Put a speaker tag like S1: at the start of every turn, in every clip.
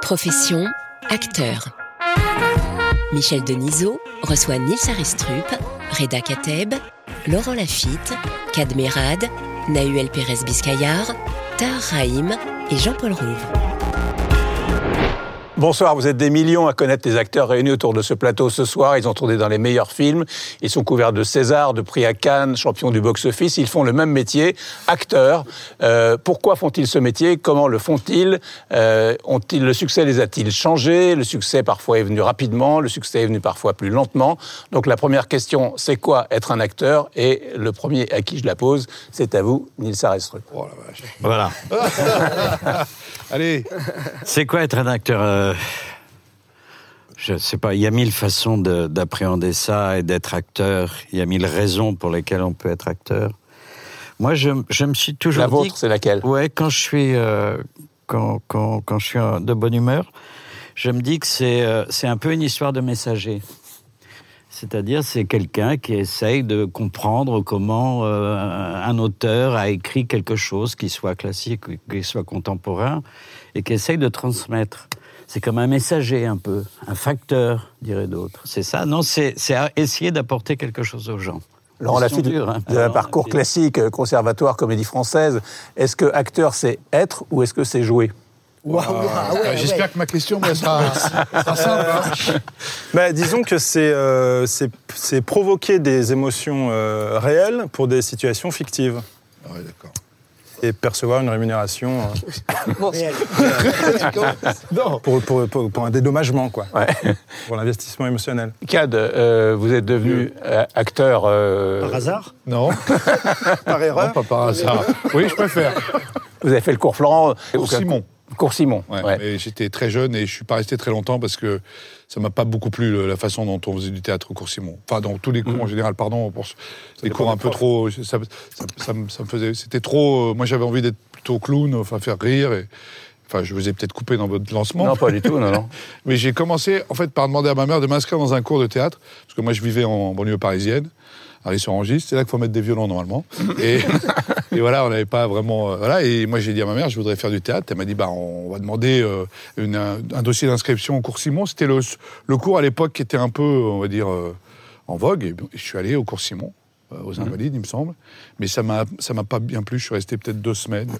S1: Profession acteur. Michel Denisot reçoit Nils Aristrup, Reda Kateb, Laurent Lafitte, Kadmerad, Nahuel Pérez-Biscayar, Tahar Rahim et Jean-Paul Rouve.
S2: Bonsoir, vous êtes des millions à connaître les acteurs réunis autour de ce plateau ce soir. Ils ont tourné dans les meilleurs films. Ils sont couverts de César, de prix à Cannes, champions du box-office. Ils font le même métier, acteurs. Euh, pourquoi font-ils ce métier? Comment le font-ils? Euh, Ont-ils le succès les a-t-il changés? Le succès parfois est venu rapidement, le succès est venu parfois plus lentement. Donc la première question, c'est quoi être un acteur? Et le premier à qui je la pose, c'est à vous, Nils Arestrup.
S3: Oh la vache.
S4: Voilà.
S3: Allez,
S4: C'est quoi être un acteur euh, Je sais pas. Il y a mille façons de- d'appréhender ça et d'être acteur. Il y a mille raisons pour lesquelles on peut être acteur. Moi, je, je me suis toujours
S2: La
S4: dit.
S2: vôtre, c'est laquelle?
S4: Ouais, quand je suis euh, quand, quand, quand je suis euh, de bonne humeur, je me dis que c'est euh, c'est un peu une histoire de messager. C'est-à-dire, c'est quelqu'un qui essaye de comprendre comment euh, un auteur a écrit quelque chose qui soit classique, qui soit contemporain, et qui essaye de transmettre. C'est comme un messager un peu, un facteur, dirait d'autres. C'est ça? Non, c'est essayer d'apporter quelque chose aux gens.
S2: Laurent Lafitte,
S4: dure, hein.
S2: vous avez un parcours classique, euh, conservatoire, comédie française. Est-ce que acteur, c'est être ou est-ce que c'est jouer?
S3: Euh, j'espère que ma question sera, sera simple. hein.
S5: Bah, disons que c'est euh, c'est- provoquer des émotions euh, réelles pour des situations fictives
S3: Ah ouais, d'accord.
S5: et percevoir une rémunération euh, pour, pour, pour- pour un dédommagement, quoi,
S2: Ouais.
S5: pour l'investissement émotionnel.
S2: Cad, euh, vous êtes devenu euh, acteur. euh,
S6: Par hasard?
S3: Non,
S5: Par erreur?
S3: Non, pas par hasard. Oui, je préfère.
S2: vous avez fait le cours Florent.
S3: Cours Simon.
S2: Cours Simon.
S3: Ouais,
S2: ouais.
S3: Mais j'étais très jeune et je suis pas resté très longtemps parce que ça m'a pas beaucoup plu la façon dont on faisait du théâtre au cours Simon. Enfin, dans tous les cours en général, pardon, pour ce- les cours un peu trop. Ça, ça, ça me- ça me faisait. C'était trop. euh, Moi, j'avais envie d'être plutôt clown, enfin faire rire. Et, enfin, je vous ai peut-être coupé dans votre lancement.
S2: Non, pas du tout, non, non.
S3: Mais j'ai commencé, en fait, par demander à ma mère de m'inscrire dans un cours de théâtre, parce que moi, je vivais en banlieue parisienne, à Ris-sur-Angis. C'est là qu'il faut mettre des violons, normalement. Et, et voilà, on n'avait pas vraiment... euh, voilà, et moi, j'ai dit à ma mère, je voudrais faire du théâtre. Elle m'a dit, bah, on va demander euh, une- un, un dossier d'inscription au cours Simon. C'était le, le cours, à l'époque, qui était un peu, on va dire, euh, en vogue. Et je suis allé au cours Simon, euh, aux Invalides, il me semble. Mais ça m'a ça m'a pas bien plu. Je suis resté peut-être deux semaines,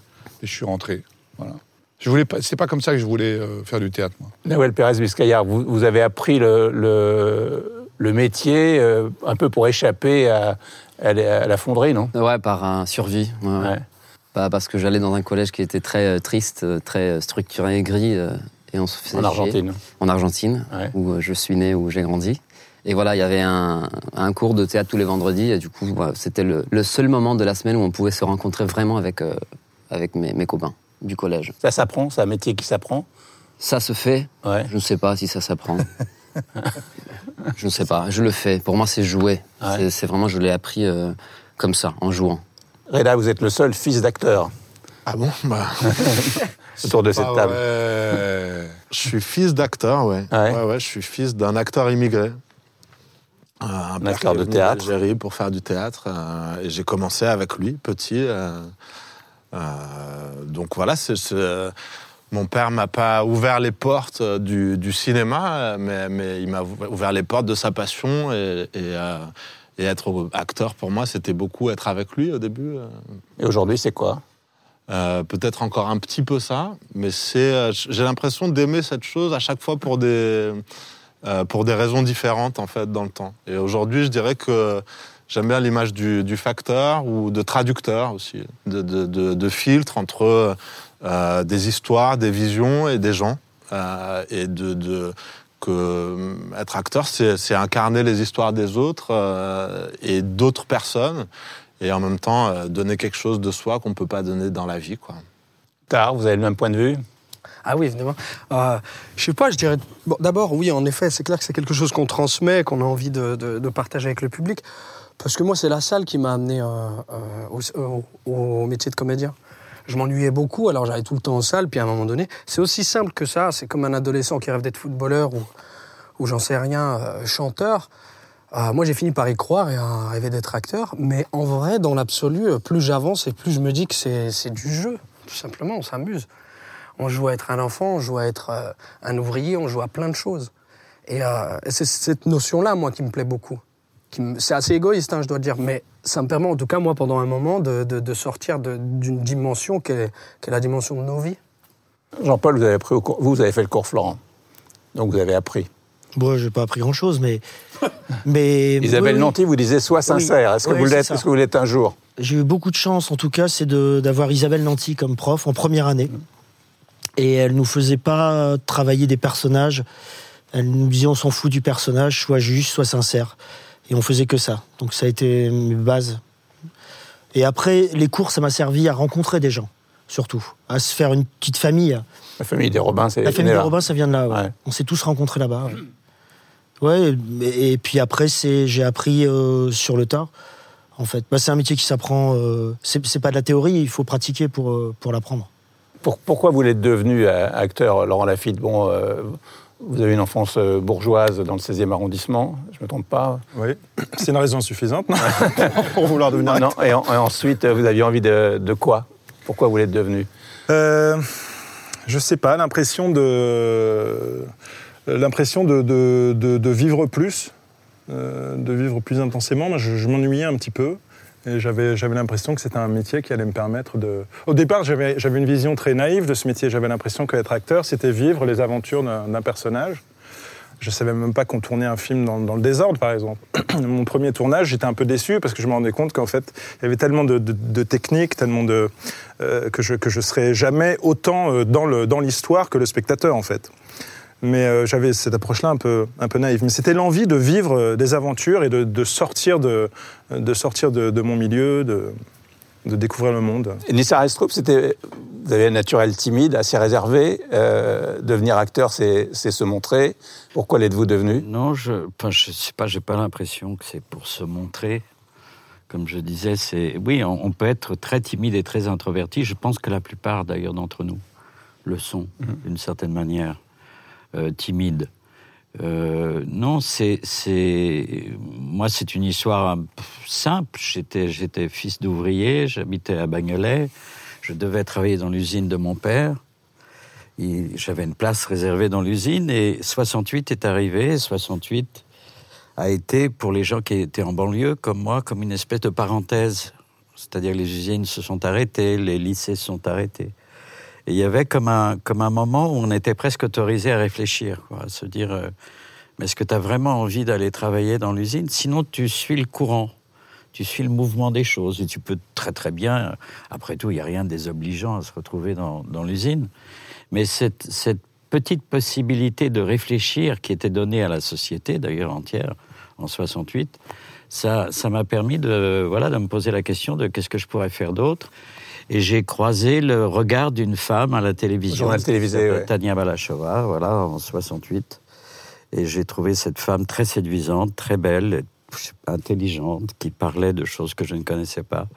S3: et je suis rentré. Voilà. Je voulais pas, c'est pas comme ça que je voulais euh, faire du théâtre, moi.
S2: Noël Pérez Biscayar, vous, vous avez appris le, le, le métier euh, un peu pour échapper à, à la- fonderie, non?
S7: Ouais, par un survie. ouais, ouais.
S2: Ouais.
S7: Pas parce que j'allais dans un collège qui était très euh, triste, euh, très structuré, gris, euh, et on se faisait
S2: En. Argentine.
S7: En Argentine,
S2: Ouais.
S7: où je suis né, où j'ai grandi. Et voilà, il y avait un, un cours de théâtre tous les vendredis, et du coup, voilà, c'était le, le seul moment de la semaine où on pouvait se rencontrer vraiment avec, euh, avec mes, mes copains du collège.
S2: Ça s'apprend, c'est un métier qui s'apprend?
S7: Ça se fait,
S2: Ouais.
S7: je ne sais pas si ça s'apprend. je ne sais pas, je le fais. Pour moi, c'est jouer.
S2: Ouais.
S7: C'est- vraiment, je l'ai appris euh, comme ça, en jouant.
S2: Reda, vous êtes le seul fils d'acteur
S6: Ah bon bah,
S2: autour de cette
S3: Ah
S2: table.
S3: ouais.
S6: Je suis fils d'acteur, ouais.
S2: Ouais.
S6: ouais. ouais, je suis fils d'un acteur immigré. Euh, un
S2: acteur de théâtre.
S6: d'Algérie pour faire du théâtre. euh, et j'ai commencé avec lui, petit. euh, euh, donc voilà, c'est, c'est- mon père m'a pas ouvert les portes euh, du, du cinéma, euh, mais, mais il m'a ouvert les portes de sa passion. Et, et, euh, et être acteur, pour moi, c'était beaucoup être avec lui au début.
S2: Et aujourd'hui, c'est quoi?
S6: Euh, peut-être encore un petit peu ça, mais c'est, j'ai l'impression d'aimer cette chose à chaque fois pour des, euh, pour des raisons différentes en fait dans le temps. Et aujourd'hui, je dirais que j'aime bien l'image du, du facteur ou de traducteur aussi, de, de, de, de filtre entre euh, des histoires, des visions et des gens, Euh, et de, de que euh, être acteur, c'est incarner les histoires des autres euh, et d'autres personnes. et en même temps euh, donner quelque chose de soi qu'on peut pas donner dans la vie. Quoi.
S2: Tard, vous avez le même point de vue?
S8: Ah oui, évidemment. Euh, je sais pas, je dirais. Bon, D'abord, oui, en effet, c'est clair que c'est quelque chose qu'on transmet, qu'on a envie de, de- de partager avec le public. Parce que moi, c'est la salle qui m'a amené euh, euh, au, au- métier de comédien. Je m'ennuyais beaucoup, alors j'allais tout le temps en salle, puis à un moment donné, c'est aussi simple que ça. C'est comme un adolescent qui rêve d'être footballeur ou, ou j'en sais rien, euh, chanteur. Euh, moi, j'ai fini par y croire et à rêver d'être acteur. Mais en vrai, dans l'absolu, euh, plus j'avance et plus je me dis que c'est du jeu. Tout simplement, on s'amuse. On joue à être un enfant, on joue à être euh, un ouvrier, on joue à plein de choses. Et, euh, et c'est cette notion-là, moi, qui me plaît beaucoup. C'est assez égoïste, hein, je dois dire, mais ça me permet, en tout cas, moi, pendant un moment, de, de- de sortir de- d'une dimension qui est, est la dimension de nos vies.
S2: Jean-Paul, vous avez, appris au cours- vous, avez fait le cours Florent. Donc vous avez appris.
S9: Bon, j'ai pas appris grand-chose, mais... mais
S2: Isabelle
S9: oui.
S2: Nanty vous disait sois sincère. Est-ce que,
S9: Oui,
S2: vous
S9: c'est
S2: l'êtes
S9: ça.
S2: Est-ce que vous l'êtes un jour
S9: J'ai eu beaucoup de chance, en tout cas, c'est d'avoir Isabelle Nanty comme prof en première année. Et elle nous faisait pas travailler des personnages. Elle nous disait on s'en fout du personnage, sois juste, sois sincère. Et on faisait que ça. Donc ça a été mes bases. Et après, les cours, ça m'a servi à rencontrer des gens, surtout. À se faire une petite famille.
S2: La famille des Robins, c'est
S9: La famille des. Robins, ça vient de là. ouais.
S2: Ouais.
S9: On s'est tous rencontrés là-bas. Ouais, et, et puis après, c'est j'ai appris euh, sur le tas. En fait, bah, c'est un métier qui s'apprend. euh, c'est pas de la théorie, il faut pratiquer pour euh, pour l'apprendre.
S2: Pour- pourquoi vous l'êtes devenu euh, acteur, Laurent Lafitte? Bon, vous avez une enfance euh, bourgeoise dans le 16e arrondissement, je ne me trompe pas.
S5: Oui, c'est une raison suffisante non pour vouloir devenir
S2: Ah non,
S5: acteur.
S2: et, en- et ensuite, euh, vous aviez envie de, de quoi? Pourquoi vous l'êtes devenu?
S5: Euh, je sais pas, l'impression de l'impression de, de- de- de vivre plus, euh, de vivre plus intensément. Moi, je, je m'ennuyais un petit peu. Et j'avais, j'avais l'impression que c'était un métier qui allait me permettre de... Au départ, j'avais, j'avais une vision très naïve de ce métier. J'avais l'impression qu'être acteur, c'était vivre les aventures d'un, personnage. Je savais même pas qu'on tournait un film dans, dans le désordre, par exemple. Mon premier tournage, j'étais un peu déçu parce que je me rendais compte qu'en fait, il y avait tellement de, de, techniques, tellement de euh, que je que je serais jamais autant euh, dans le dans l'histoire que le spectateur, en fait. Mais euh, j'avais cette approche-là un peu un peu naïve. Mais c'était l'envie de vivre euh, des aventures et de, de sortir de de sortir de, de mon milieu, de de découvrir le monde.
S2: Et Nissa Restrup, c'était, vous avez un naturel timide, assez réservé. Euh, devenir acteur, c'est c'est se montrer. Pourquoi l'êtes-vous devenu?
S4: Non, je, enfin, je sais pas, j'ai pas l'impression que c'est pour se montrer. Comme je disais, c'est oui, on, on peut être très timide et très introverti. Je pense que la plupart, d'ailleurs, d'entre nous le sont, d'une certaine manière, timide. Euh, non, c'est, c'est, moi, c'est une histoire euh, simple. J'étais, j'étais fils d'ouvrier, j'habitais à Bagnolet, je devais travailler dans l'usine de mon père. J'avais une place réservée dans l'usine et 68 est arrivé. 68 a été, pour les gens qui étaient en banlieue, comme moi, comme une espèce de parenthèse. C'est-à-dire les usines se sont arrêtées, les lycées se sont arrêtés. Et il y avait comme un, comme un moment où on était presque autorisé à réfléchir, à se dire, euh, mais est-ce que tu as vraiment envie d'aller travailler dans l'usine? Sinon, tu suis le courant, tu suis le mouvement des choses, et tu peux très très bien, après tout, il n'y a rien de désobligeant à se retrouver dans, dans l'usine, mais cette, cette petite possibilité de réfléchir qui était donnée à la société, d'ailleurs entière, en 68, ça, ça m'a permis de, voilà, de me poser la question de qu'est-ce que je pourrais faire d'autre? Et j'ai croisé le regard d'une femme à la télévision.
S2: Journal télévisé, ouais.
S4: Tania Balachova, voilà, en 68. Et j'ai trouvé cette femme très séduisante, très belle, intelligente, qui parlait de choses que je ne connaissais pas.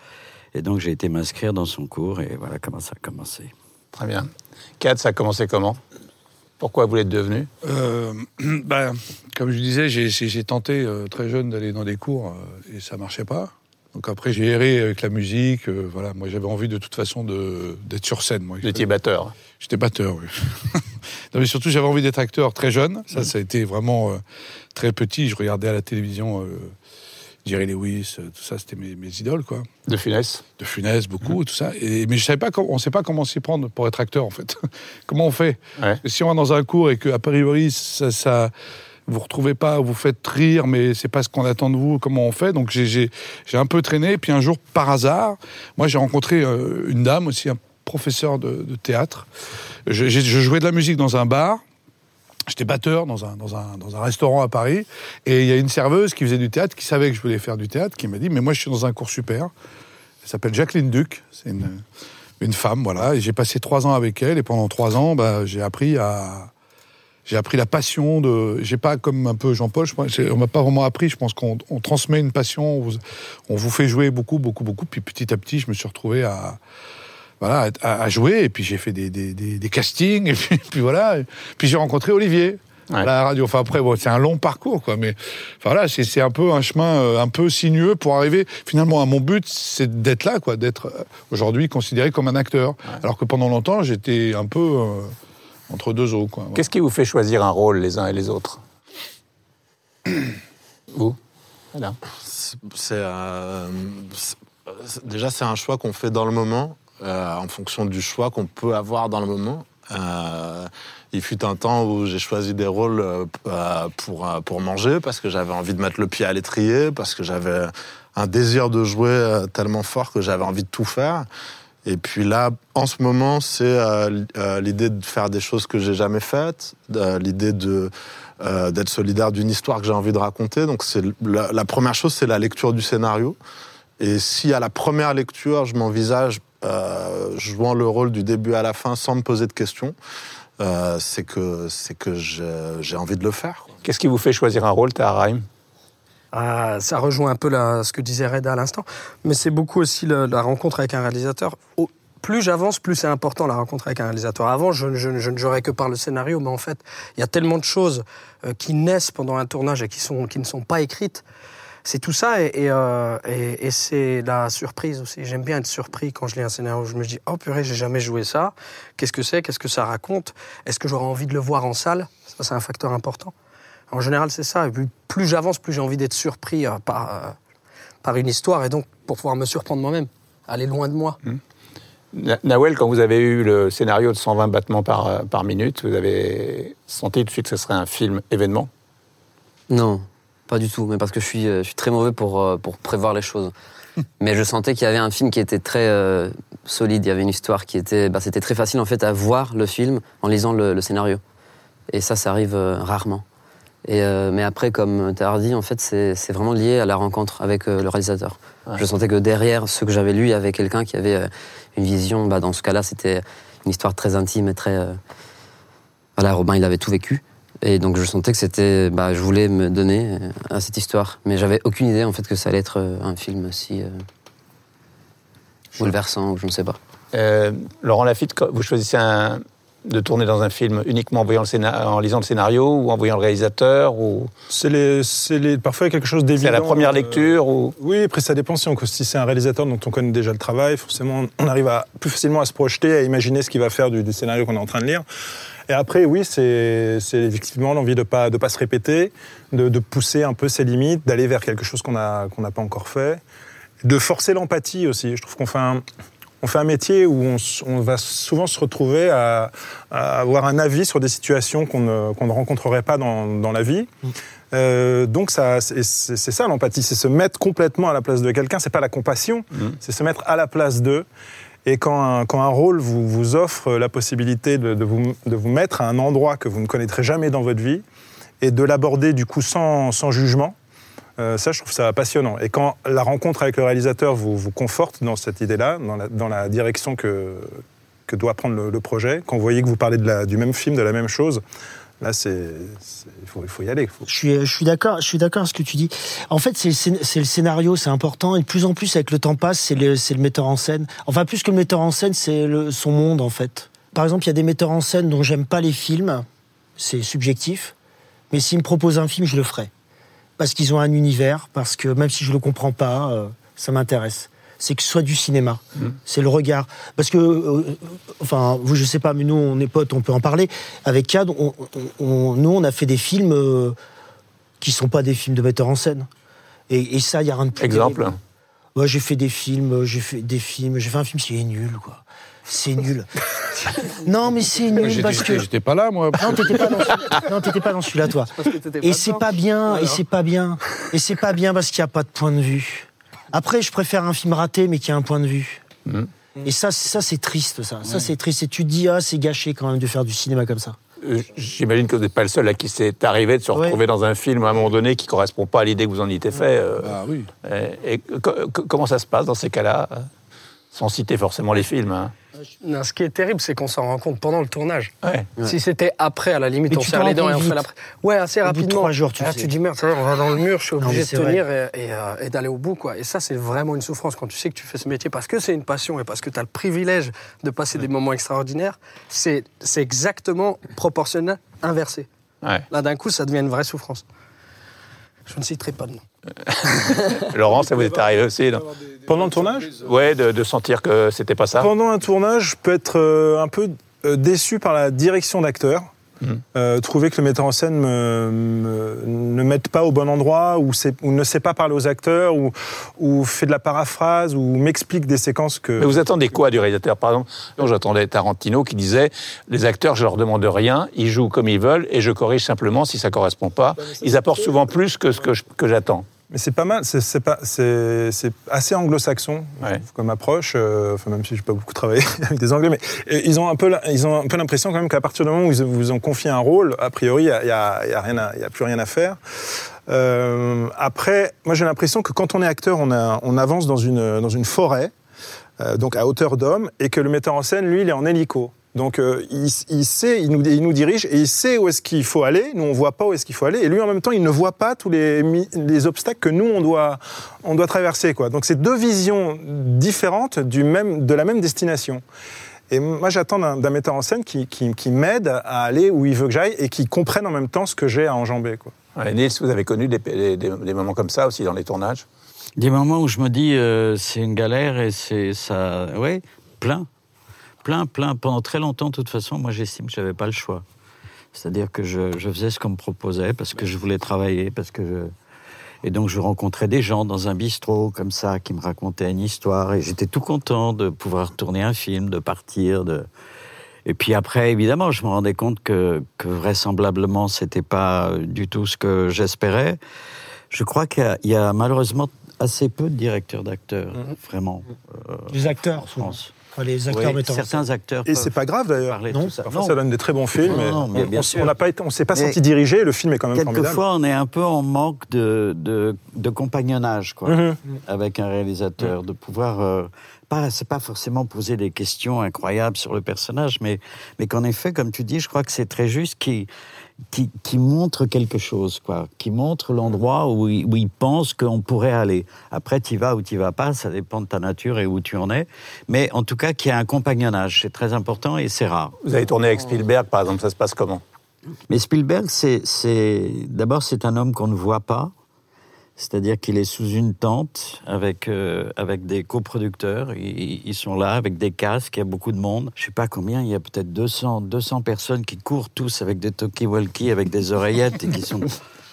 S4: Et donc j'ai été m'inscrire dans son cours et voilà comment ça a commencé.
S2: Très bien. Kat, ça a commencé comment? Pourquoi vous l'êtes devenu
S3: Euh, ben, comme je disais, j'ai- tenté euh, très jeune d'aller dans des cours euh, et ça marchait pas. Donc après, j'ai erré avec la musique. euh, voilà, moi, j'avais envie de toute façon de- d'être sur scène.
S2: Vous étiez batteur.
S3: J'étais batteur, oui. non, mais surtout, j'avais envie d'être acteur très jeune. Ça, ça a été vraiment euh, très petit. Je regardais à la télévision euh, Jerry Lewis, tout ça, c'était mes, mes idoles, quoi.
S2: De Funès
S3: De Funès, beaucoup, tout ça. Et, mais je savais pas, comment- on ne sait pas comment s'y prendre pour être acteur, en fait. comment on fait?
S2: Ouais.
S3: Si on va dans un cours et qu'à priori, ça, ça, vous retrouvez pas, vous faites rire, mais c'est pas ce qu'on attend de vous, comment on fait Donc j'ai- un peu traîné. Puis un jour, par hasard, moi j'ai rencontré euh, une dame aussi, un professeur de, théâtre. Je jouais de la musique dans un bar. J'étais batteur dans un, dans, un, dans un restaurant à Paris, et il y a une serveuse qui faisait du théâtre, qui savait que je voulais faire du théâtre, qui m'a dit, mais moi je suis dans un cours super, elle s'appelle Jacqueline Duc, c'est une, une femme, voilà, et j'ai passé trois ans avec elle, et pendant trois ans, bah, j'ai appris à... J'ai appris la passion de. J'ai pas comme un peu Jean-Paul. je On m'a pas vraiment appris. Je pense qu'on on transmet une passion. On vous, on vous fait jouer beaucoup, beaucoup, beaucoup. Puis petit à petit, je me suis retrouvé à, voilà, à, à jouer. Et puis j'ai fait des, des, des, des castings. Et puis, puis voilà. Et puis j'ai rencontré Olivier à la radio. Enfin après, bon, c'est un long parcours, quoi. Mais enfin, voilà, c'est c'est un peu un chemin euh, un peu sinueux pour arriver finalement à mon but, c'est d'être là, quoi, d'être euh, aujourd'hui considéré comme un acteur. Alors que pendant longtemps, j'étais un peu euh, entre deux eaux, quoi.
S2: Qu'est-ce qui vous fait choisir un rôle les uns et les autres Vous Alain
S6: C'est- c'est, euh, c'est- c'est- déjà c'est un choix qu'on fait dans le moment, euh, en fonction du choix qu'on peut avoir dans le moment. Euh, il fut un temps où j'ai choisi des rôles euh, euh, pour euh, pour manger parce que j'avais envie de mettre le pied à l'étrier, parce que j'avais un désir de jouer euh, tellement fort que j'avais envie de tout faire. Et puis là, en ce moment, c'est euh, euh, l'idée de faire des choses que j'ai jamais faites, euh, l'idée d'être solidaire d'une histoire que j'ai envie de raconter. Donc c'est la, première chose, c'est la lecture du scénario. Et si à la première lecture, je m'envisage jouant le rôle du début à la fin sans me poser de questions, c'est que c'est que j'ai envie de le faire.
S2: Qu'est-ce qui vous fait choisir un rôle, Tahar
S8: Ah, ça rejoint un peu ce que disait Reda à l'instant, mais c'est beaucoup aussi la rencontre avec un réalisateur. Plus j'avance, plus c'est important la rencontre avec un réalisateur. Avant, je, ne jurais que par le scénario, mais en fait, il y a tellement de choses euh, qui naissent pendant un tournage et qui, ne sont pas écrites. C'est tout ça euh, et- et c'est la surprise aussi. J'aime bien être surpris quand je lis un scénario. Je me dis, oh purée, j'ai jamais joué ça. Qu'est-ce que c'est? Qu'est-ce que ça raconte? Est-ce que j'aurais envie de le voir en salle? Ça, c'est un facteur important. En général, c'est ça. Et plus j'avance, plus j'ai envie d'être surpris euh, par, euh, par une histoire et donc pour pouvoir me surprendre moi-même, aller loin de moi.
S2: Na- Nawel, quand vous avez eu le scénario de 120 battements par, euh, par minute, vous avez senti tout de suite que ce serait un film événement?
S7: Non, pas du tout, mais parce que je suis, je suis très mauvais pour, pour prévoir les choses. mais je sentais qu'il y avait un film qui était très euh, solide, il y avait une histoire qui était... Bah, C'était très facile en fait à voir le film en lisant le, le scénario. Et ça, ça arrive euh, rarement. Et, euh, mais après, comme tu as dit, en fait, c'est vraiment lié à la rencontre avec euh, le réalisateur.
S2: Ouais.
S7: Je sentais que derrière ce que j'avais lu, il y avait quelqu'un qui avait euh, une vision. Bah, dans ce cas-là, c'était une histoire très intime et très... Voilà, Robin, il avait tout vécu. Et donc je sentais que c'était, bah, je voulais me donner à cette histoire, mais j'avais aucune idée en fait que ça allait être un film si euh, bouleversant ou je ne sais pas.
S2: Laurent Lafitte, vous choisissez un- de tourner dans un film uniquement en, voyant le scéna- en lisant le scénario ou en voyant le réalisateur ou...
S5: C'est les, c'est les, parfois quelque chose d'évident.
S2: C'est la première
S5: euh,
S2: lecture ou...
S5: Oui, après ça dépend si, on, si c'est un réalisateur dont on connaît déjà le travail, forcément on arrive à, plus facilement à se projeter, à imaginer ce qu'il va faire du, du scénario qu'on est en train de lire. Et après, oui, c'est effectivement l'envie de pas de pas se répéter, de, de pousser un peu ses limites, d'aller vers quelque chose qu'on n'a pas encore fait, de forcer l'empathie aussi. Je trouve qu'on fait un on fait un métier où on, va souvent se retrouver à, à avoir un avis sur des situations qu'on ne, rencontrerait pas dans, dans la vie. Euh, donc ça, c'est ça l'empathie, c'est se mettre complètement à la place de quelqu'un. C'est pas la compassion, c'est se mettre à la place d'eux. Et quand un, quand un rôle vous, vous offre la possibilité de, de vous, de vous mettre à un endroit que vous ne connaîtrez jamais dans votre vie et de l'aborder du coup sans, sans jugement, euh, ça, je trouve ça passionnant. Et quand la rencontre avec le réalisateur vous, vous conforte dans cette idée-là, dans la, direction que, que doit prendre le, projet, quand vous voyez que vous parlez de la- du même film, de la même chose, là, il, faut, faut y aller.
S9: Je suis, je suis d'accord, je avec ce que tu dis. En fait, c'est le, le scénario, c'est important. Et de plus en plus, avec le temps passe, c'est le, le metteur en scène. Enfin, plus que le metteur en scène, c'est son monde, en fait. Par exemple, il y a des metteurs en scène dont j'aime pas les films. C'est subjectif. Mais s'ils me proposent un film, je le ferai. Parce qu'ils ont un univers, parce que même si je le comprends pas, euh, ça m'intéresse. C'est que ce soit du cinéma. C'est le regard. Parce que, euh, enfin, vous, je sais pas, mais nous, on est potes, on peut en parler. Avec Cad, on, on- on- nous, on a fait des films euh, qui sont pas des films de metteurs en scène. Et, et ça, il y a rien de plus.
S2: Exemple
S9: terrible. Ouais, j'ai fait des films, euh, j'ai fait des films, j'ai fait un film qui est nul, quoi. C'est nul. non, mais c'est nul parce que.
S3: J'étais pas là, moi.
S9: Non, t'étais pas dans celui-là. Pas dans toi. Et c'est pas bien, et c'est pas bien. Et c'est pas bien parce qu'il n'y a pas de point de vue. Après, je préfère un film raté, mais qui a un point de vue. Et ça, ça c'est triste, ça. Ça, c'est triste. Et tu te dis, ah, c'est gâché quand même de faire du cinéma comme ça.
S2: Euh, J'imagine que vous n'êtes pas le seul à qui c'est arrivé de se
S9: Oui.
S2: retrouver dans un film à un moment donné qui ne correspond pas à l'idée que vous en étiez fait. euh,
S3: Ah oui.
S2: et et co- co- comment ça se passe dans ces cas-là euh, Sans citer forcément les films. hein?
S8: Non, ce qui est terrible, c'est qu'on s'en rend compte pendant le tournage.
S2: Ouais.
S8: Si c'était après, à la limite,
S9: Mais
S8: on serre les dents et on fait l'après. Ouais, assez
S9: Au bout de
S8: rapidement.
S9: trois jours, tu
S8: là,
S9: sais.
S8: tu dis merde, ça on va dans le mur, je suis obligé de tenir et, et, euh, et d'aller au bout. Quoi. Et ça, c'est vraiment une souffrance quand tu sais que tu fais ce métier parce que c'est une passion et parce que tu as le privilège de passer des moments extraordinaires. C'est c'est exactement proportionnel, inversé.
S2: Ouais.
S8: Là, d'un coup, ça devient une vraie souffrance. Je ne citerai pas de nom.
S2: Laurent, ça vous est arrivé aussi non
S5: Pendant le tournage
S2: Ouais, de, de sentir que c'était pas ça.
S5: Pendant un tournage, je peux être euh, un peu euh, déçu par la direction d'acteur.
S2: Mhm.
S5: Euh, trouver que le metteur en scène me, me- ne mette pas au bon endroit ou, ne sait pas parler aux acteurs ou, ou fait de la paraphrase ou m'explique des séquences que...
S2: Mais vous attendez quoi du réalisateur? Par exemple, j'attendais Tarantino qui disait les acteurs, je leur demande rien, ils jouent comme ils veulent et je corrige simplement si ça correspond pas. Ils apportent souvent plus que ce que j'attends.
S5: Mais c'est pas mal, c'est- pas- assez anglo-saxon
S2: Ouais.
S5: comme approche, euh, enfin, même si j'ai pas beaucoup travaillé avec des Anglais, mais ils ont un peu, la- ils ont un peu l'impression quand même qu'à partir du moment où ils vous ont confié un rôle, a priori, il n'y a, il y a- il y a rien à- il y a plus rien à faire. Euh, après, moi j'ai l'impression que quand on est acteur, on, a- on avance dans une, dans une forêt, euh, donc à hauteur d'homme, et que le metteur en scène, lui, il est en hélico. Donc euh, il, il sait, il nous, il nous dirige et il sait où est-ce qu'il faut aller. Nous on voit pas où est-ce qu'il faut aller et lui en même temps il ne voit pas tous les, les obstacles que nous on doit, on doit traverser quoi. Donc c'est deux visions différentes du même, de la même destination. Et moi j'attends d'un d'un metteur en scène qui, qui, qui m'aide à aller où il veut que j'aille et qui comprenne en même temps ce que j'ai à enjamber quoi.
S2: Ouais, Nils, vous avez connu des, des- des- des moments comme ça aussi dans les tournages?
S4: Des moments où je me dis euh, c'est une galère et c'est ça, ouais, plein, plein, plein. Pendant très longtemps, de toute façon, moi j'estime que j'avais pas le choix. C'est-à-dire que je, je faisais ce qu'on me proposait parce que je voulais travailler, parce que je... et donc je rencontrais des gens dans un bistrot comme ça qui me racontaient une histoire et j'étais tout content de pouvoir tourner un film, de partir, de et puis après, évidemment, je me rendais compte que, que vraisemblablement, c'était pas du tout ce que j'espérais. Je crois qu'il y a- il y, a malheureusement assez peu de directeurs d'acteurs, vraiment, euh,
S9: Les acteurs,
S4: en
S9: souvent. Enfin, les acteurs
S4: Oui, certains acteurs.
S5: Et c'est pas grave d'ailleurs.
S9: Non.
S5: Parfois
S4: Non.
S5: ça donne des très bons films.
S4: Non,
S5: mais
S4: non, mais
S5: on- n'a pas été, on s'est pas
S4: Mais
S5: senti diriger. Le film est quand même formidable.
S4: Quelquefois, on est un peu en manque de, de, de compagnonnage, quoi,
S5: Mhm.
S4: avec un réalisateur, de pouvoir. Euh, pas, c'est pas forcément poser des questions incroyables sur le personnage, mais, mais qu'en effet, comme tu dis, je crois que c'est très juste qui, qui, qui montre quelque chose, quoi, qui montre l'endroit où, il- pense qu'on pourrait aller. Après, tu vas ou tu vas pas, ça dépend de ta nature et où tu en es. Mais en tout cas, qu'il y a un compagnonnage, c'est très important et c'est rare.
S2: Vous avez tourné avec Spielberg, par exemple, ça se passe comment?
S4: Mais Spielberg, c'est d'abord c'est un homme qu'on ne voit pas, c'est-à-dire qu'il est sous une tente avec euh, avec des coproducteurs. Ils, ils sont là avec des casques. Il y a beaucoup de monde. Je sais pas combien. Il y a peut-être 200 200 personnes qui courent tous avec des talkie-walkie, avec des oreillettes et qui sont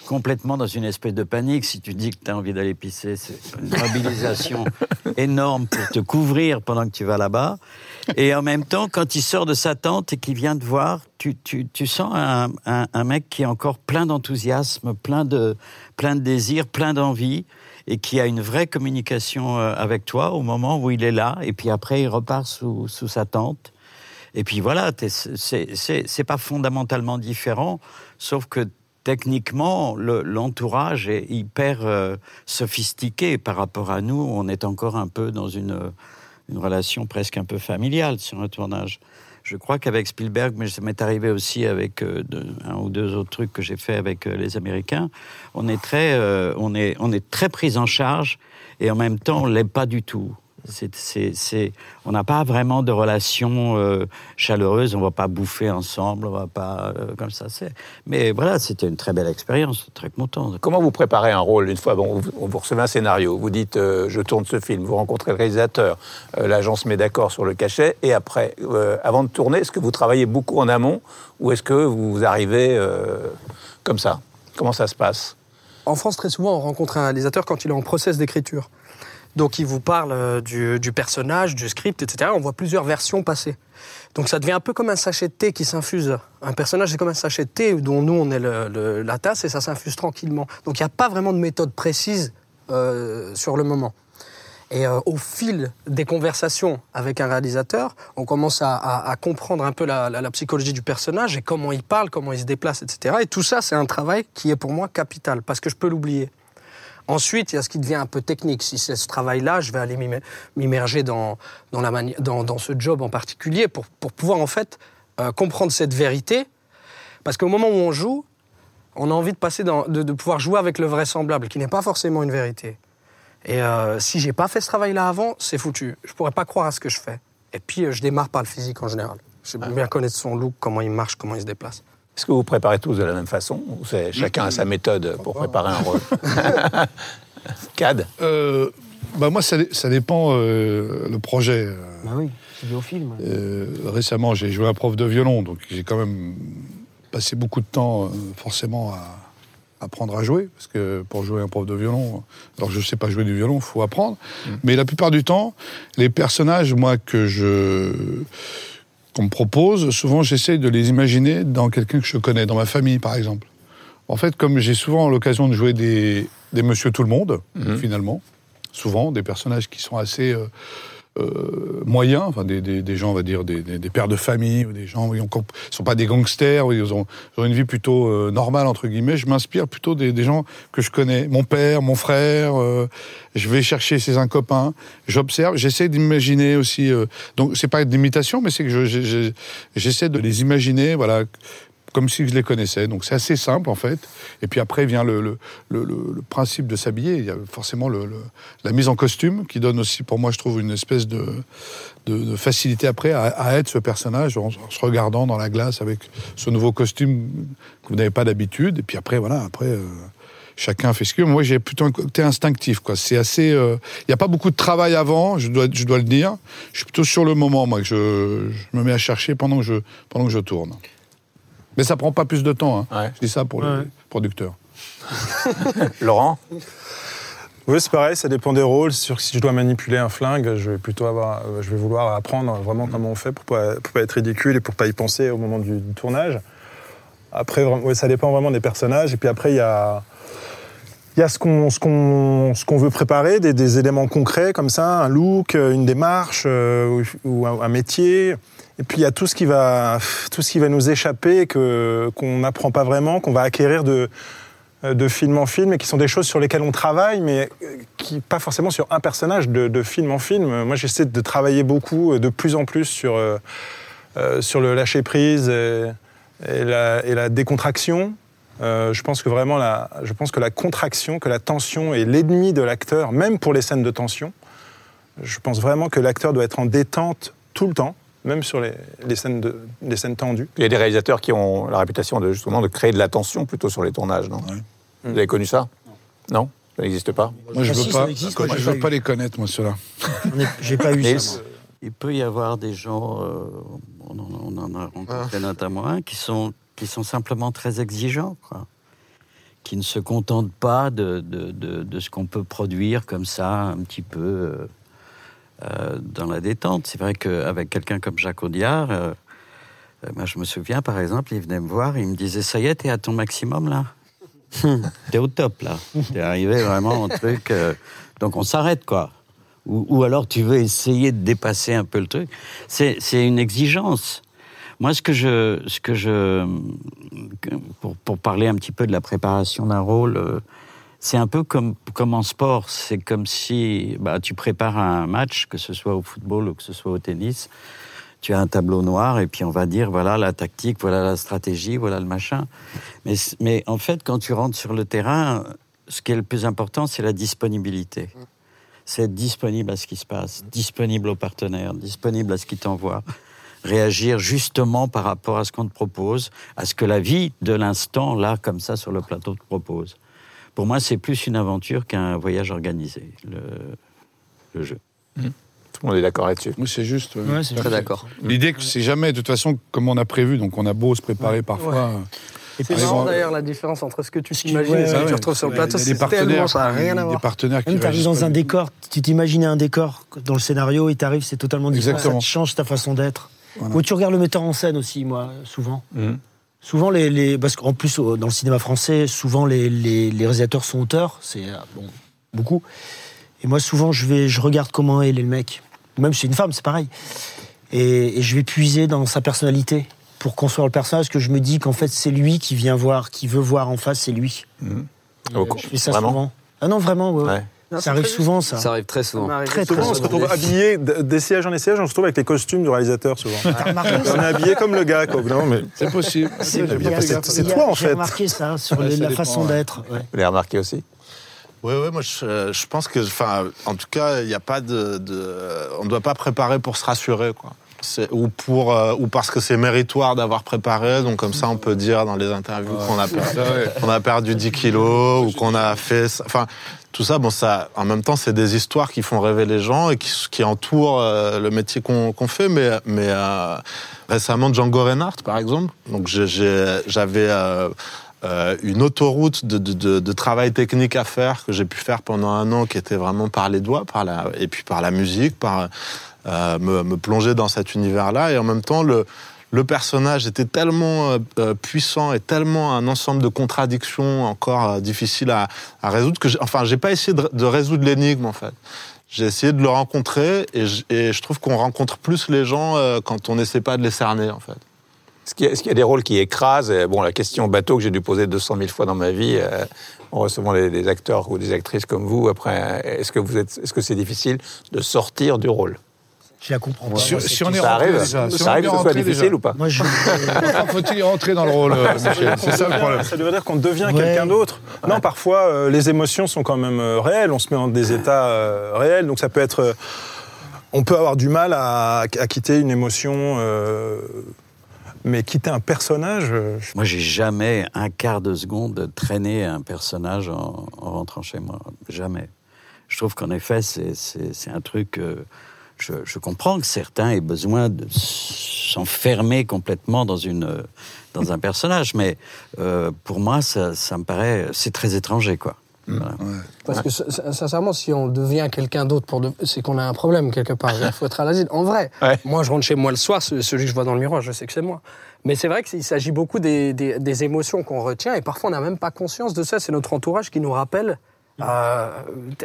S4: complètement dans une espèce de panique. Si tu dis que tu as envie d'aller pisser, c'est une mobilisation énorme pour te couvrir pendant que tu vas là-bas. Et en même temps, quand il sort de sa tente et qu'il vient te voir, tu, tu, tu sens un, un, un mec qui est encore plein d'enthousiasme, plein de, plein de désir, plein d'envie, et qui a une vraie communication euh, avec toi au moment où il est là. Et puis après, il repart sous, sous sa tente. Et puis voilà, c'est- c'est pas fondamentalement différent, sauf que techniquement, le- l'entourage est hyper euh, sophistiqué par rapport à nous. On est encore un peu dans une, une relation presque un peu familiale sur un tournage. Je crois qu'avec Spielberg, mais ça m'est arrivé aussi avec euh, un ou deux autres trucs que j'ai fait avec euh, les Américains, on est très, euh, on est, on est très pris en charge et en même temps on l'est pas du tout. C'est, c'est, c'est, on n'a pas vraiment de relation euh, chaleureuse, on va pas bouffer ensemble, on va pas euh, comme ça. C'est... Mais voilà, c'était une très belle expérience, très content.
S2: Comment vous préparez un rôle une fois bon, vous, vous recevez un scénario, vous dites euh, je tourne ce film, vous rencontrez le réalisateur, euh, l'agent se met d'accord sur le cachet, et après, euh, avant de tourner, est-ce que vous travaillez beaucoup en amont ou est-ce que vous arrivez euh, comme ça? Comment ça se passe?
S8: En France, très souvent, on rencontre un réalisateur quand il est en process d'écriture. Donc, il vous parle euh, du, personnage, du script, etc. On voit plusieurs versions passer. Donc, ça devient un peu comme un sachet de thé qui s'infuse. Un personnage, c'est comme un sachet de thé dont nous, on est la tasse et ça s'infuse tranquillement. Donc, il n'y a pas vraiment de méthode précise euh, sur le moment. Et euh, au fil des conversations avec un réalisateur, on commence à, comprendre un peu la- la psychologie du personnage et comment il parle, comment il se déplace, etc. Et tout ça, c'est un travail qui est pour moi capital, parce que je peux l'oublier. Ensuite, il y a ce qui devient un peu technique. Si c'est ce travail-là, je vais aller m'im- m'immerger dans, dans, la dans, dans ce job en particulier pour, pour pouvoir en fait euh, comprendre cette vérité. Parce qu'au moment où on joue, on a envie de passer dans, de, de pouvoir jouer avec le vraisemblable, qui n'est pas forcément une vérité. Et euh, si j'ai pas fait ce travail-là avant, c'est foutu. Je pourrais pas croire à ce que je fais. Et puis, euh, je démarre par le physique en général. J'aime bien connaître son look, comment il marche, comment il se déplace.
S2: Est-ce que vous préparez tous de la même façon ou c'est chacun a sa méthode pour préparer un rôle Cad
S3: Euh, bah moi, ça, dé- ça dépend euh, le projet. euh.
S8: Bah oui, c'est lié au film.
S3: Euh, récemment, j'ai joué un prof de violon, donc j'ai quand même passé beaucoup de temps, euh, forcément, à apprendre à jouer, parce que pour jouer un prof de violon, alors je ne sais pas jouer du violon, il faut apprendre. Mais la plupart du temps, les personnages, moi, que je qu'on me propose, souvent j'essaye de les imaginer dans quelqu'un que je connais, dans ma famille, par exemple. En fait, comme j'ai souvent l'occasion de jouer des, des Monsieur Tout le Monde, finalement, souvent des personnages qui sont assez euh, euh, moyens, enfin des, des- des gens, on va dire, des, des- pères de famille, ou des gens qui ne sont pas des gangsters, ils ont, ils ont une vie plutôt euh, normale, entre guillemets. Je m'inspire plutôt des, gens que je connais. Mon père, mon frère, euh, je vais chercher chez un copain, j'observe, j'essaie d'imaginer aussi. euh, donc, c'est pas d'imitation, mais c'est que je- je- j'essaie de les imaginer, voilà comme si je les connaissais. Donc c'est assez simple en fait. Et puis après vient le, principe de s'habiller. Il y a forcément la mise en costume qui donne aussi pour moi je trouve une espèce de, facilité après à, être ce personnage en, se regardant dans la glace avec ce nouveau costume que vous n'avez pas d'habitude. Et puis après voilà, après... euh, Chacun fait ce qu'il veut. Moi, j'ai plutôt un côté instinctif. C'est assez. euh, Il n'y a pas beaucoup de travail avant. Je dois, le dire. Je suis plutôt sur le moment, moi, que je, me mets à chercher pendant que je tourne. Mais ça prend pas plus de temps. hein.
S2: Ouais.
S3: Je dis ça pour
S8: Ouais.
S3: les producteurs.
S2: Laurent
S5: Oui, c'est pareil, ça dépend des rôles. C'est sûr que si je dois manipuler un flingue, je vais plutôt avoir, euh, je vais vouloir apprendre vraiment comment on fait pour pas, pour pas être ridicule et pour pas y penser au moment du, du tournage. Après, vraiment, ouais, ça dépend vraiment des personnages. Et puis après, il y a, il y a ce qu'on ce qu'on ce qu'on veut préparer, des, des éléments concrets comme ça, un look, une démarche euh, ou, ou un, un métier. Et puis il y a tout ce qui va tout ce qui va nous échapper que qu'on n'apprend pas vraiment, qu'on va acquérir de de film en film et qui sont des choses sur lesquelles on travaille, mais qui pas forcément sur un personnage de, de film en film. Moi, j'essaie de travailler beaucoup, de plus en plus sur euh, euh, sur le lâcher prise et, et la, et la décontraction. Euh, je pense que vraiment, la, je pense que la contraction, que la tension est l'ennemi de l'acteur, même pour les scènes de tension. Je pense vraiment que l'acteur doit être en détente tout le temps, même sur les, les scènes, de, les scènes tendues.
S2: Il y a des réalisateurs qui ont la réputation de justement de créer de la tension plutôt sur les tournages, non Vous avez connu ça Non? Ça n'existe pas?
S3: Moi, je
S9: Ah
S3: veux
S9: si,
S3: pas. moi, je veux
S9: pas
S3: les connaître, moi, ceux-là.
S9: J'ai pas eu ça. moi.
S4: Il peut y avoir des gens, euh, on, en, on en a rencontré notamment un, qui sont, qui sont simplement très exigeants, quoi. qui ne se contentent pas de, de, de, de ce qu'on peut produire comme ça, un petit peu euh, dans la détente. C'est vrai qu'avec quelqu'un comme Jacques Audiard, euh, euh, moi, je me souviens par exemple, il venait me voir, il me disait Ça y est, t'es à ton maximum là T'es au top là. T'es arrivé vraiment au truc. euh, donc on s'arrête quoi. Ou, ou alors tu veux essayer de dépasser un peu le truc. C'est une exigence. Moi, ce que je, ce que je, pour, pour parler un petit peu de la préparation d'un rôle, c'est un peu comme, comme en sport. C'est comme si bah, tu prépares un match, que ce soit au football ou que ce soit au tennis. Tu as un tableau noir et puis on va dire voilà la tactique, voilà la stratégie, voilà le machin. Mais, mais en fait, quand tu rentres sur le terrain, ce qui est le plus important, c'est la disponibilité. C'est être disponible à ce qui se passe, disponible aux partenaires, disponible à ce qui t'envoie réagir justement par rapport à ce qu'on te propose, à ce que la vie de l'instant, là, comme ça, sur le plateau, te propose. Pour moi, c'est plus une aventure qu'un voyage organisé, le, le jeu.
S2: Tout le monde est d'accord là-dessus.
S3: Moi, c'est juste. euh,
S9: Ouais, c'est
S7: Très d'accord.
S3: L'idée que c'est jamais, de toute façon, comme on a prévu, donc on a beau se préparer parfois. euh,
S8: C'est marrant d'ailleurs la différence entre ce que tu t'imagines
S9: ouais,
S8: et ce que
S9: ouais,
S8: tu retrouves sur le plateau.
S3: des
S8: C'est
S3: partenaires,
S8: tellement, ça n'a rien à
S3: des
S8: voir.
S3: partenaires qui
S9: Même t'arrives dans un décor, tu t'imaginais un décor dans le scénario, il t'arrive, c'est totalement différent.
S3: Exactement.
S9: Ça te change ta façon d'être.
S3: Voilà.
S9: Ou tu regardes le metteur en scène aussi, moi, souvent.
S2: Mhm.
S9: Souvent, les, les- parce qu'en plus, dans le cinéma français, souvent les, les, les réalisateurs sont auteurs, c'est euh, bon, beaucoup. Et moi, souvent, je, vais, je regarde comment est le mec. Même si c'est une femme, c'est pareil. Et, et je vais puiser dans sa personnalité pour construire le personnage, que je me dis qu'en fait, c'est lui qui vient voir, qui veut voir en face, c'est lui.
S2: Au-
S9: Je fais ça
S2: Vraiment
S9: souvent. Ah non, vraiment, ouais.
S2: Ouais.
S8: Non,
S9: Ça arrive
S8: très
S9: souvent, ça.
S7: Ça arrive très souvent.
S8: M'arrive
S9: Très,
S8: souvent,
S9: très
S8: on se retrouve habillé d- des sièges en des sièges, on se retrouve avec les costumes du réalisateur souvent.
S9: Remarqué
S5: on est habillé comme le gars, quoi. Non, mais
S3: C'est possible.
S9: C'est
S3: J'ai fait
S5: toi, en
S9: J'ai
S5: fait.
S9: remarqué ça sur
S3: Ouais,
S9: les-
S3: ça
S9: la
S3: dépend,
S9: façon
S3: ouais.
S9: d'être. ouais.
S2: Vous l'avez remarqué aussi?
S6: Oui, oui, moi je, je pense que, enfin, en tout cas, il n'y a pas de, de- on ne doit pas préparer pour se rassurer, quoi. Ou pour, euh, ou parce que c'est méritoire d'avoir préparé, donc comme ça on peut dire dans les interviews qu'on a, perdu,
S3: ouais.
S6: a perdu 10 kilos ou qu'on a fait, enfin, tout ça, bon, ça, en même temps, c'est des histoires qui font rêver les gens et qui, qui entourent euh, le métier qu'on qu'on fait, mais, mais euh, récemment Django Reinhardt, par exemple, donc j'avais euh, euh, une autoroute de, de, de, de travail technique à faire que j'ai pu faire pendant un an, qui était vraiment par les doigts, par la, et puis par la musique, par euh, me, me plonger dans cet univers-là, et en même temps le le personnage était tellement euh, euh, puissant et tellement un ensemble de contradictions encore euh, difficiles à, résoudre que, enfin, j'ai pas essayé de, résoudre l'énigme en fait. J'ai essayé de le rencontrer et je, trouve qu'on rencontre plus les gens euh, quand on n'essaie pas de les cerner en fait.
S2: Est-ce qu'il y, y a des rôles qui écrasent? Bon, la question bateau que j'ai dû poser 200 000 fois dans ma vie, en recevant des, acteurs ou des actrices comme vous, après, est-ce que que c'est difficile de sortir du rôle?
S9: Je la comprends.
S3: Si,
S9: pas.
S3: si on est rentré
S2: arrive,
S3: déjà, si
S2: ça
S3: on
S2: arrive que ce soit difficile
S3: déjà.
S2: ou pas
S9: Moi, je.
S3: Pourquoi faut-il y rentrer dans le rôle, euh, Michel C'est ça le problème.
S5: Ça veut dire qu'on devient
S9: Ouais.
S5: quelqu'un d'autre. Non, parfois, euh, les émotions sont quand même euh, réelles. On se met dans des états euh, réels. Donc ça peut être. euh, on peut avoir du mal à, à quitter une émotion. euh, mais quitter un personnage. je-
S4: Moi, j'ai jamais un quart de seconde traîné un personnage en, en rentrant chez moi. Jamais. Je trouve qu'en effet, c'est un truc. Je, je comprends que certains aient besoin de s'enfermer complètement dans une euh, dans un personnage, mais euh, pour moi, ça, ça me paraît c'est très étranger, quoi. Voilà.
S8: Parce que sincèrement, si on devient quelqu'un d'autre, pour de- c'est qu'on a un problème quelque part. Il faut être à l'asile. En vrai,
S2: Ouais.
S8: moi je rentre chez moi le soir, ce- celui que je vois dans le miroir, je sais que c'est moi. Mais c'est vrai qu'il s'agit beaucoup des, des- des émotions qu'on retient et parfois on n'a même pas conscience de ça. C'est notre entourage qui nous rappelle. Euh,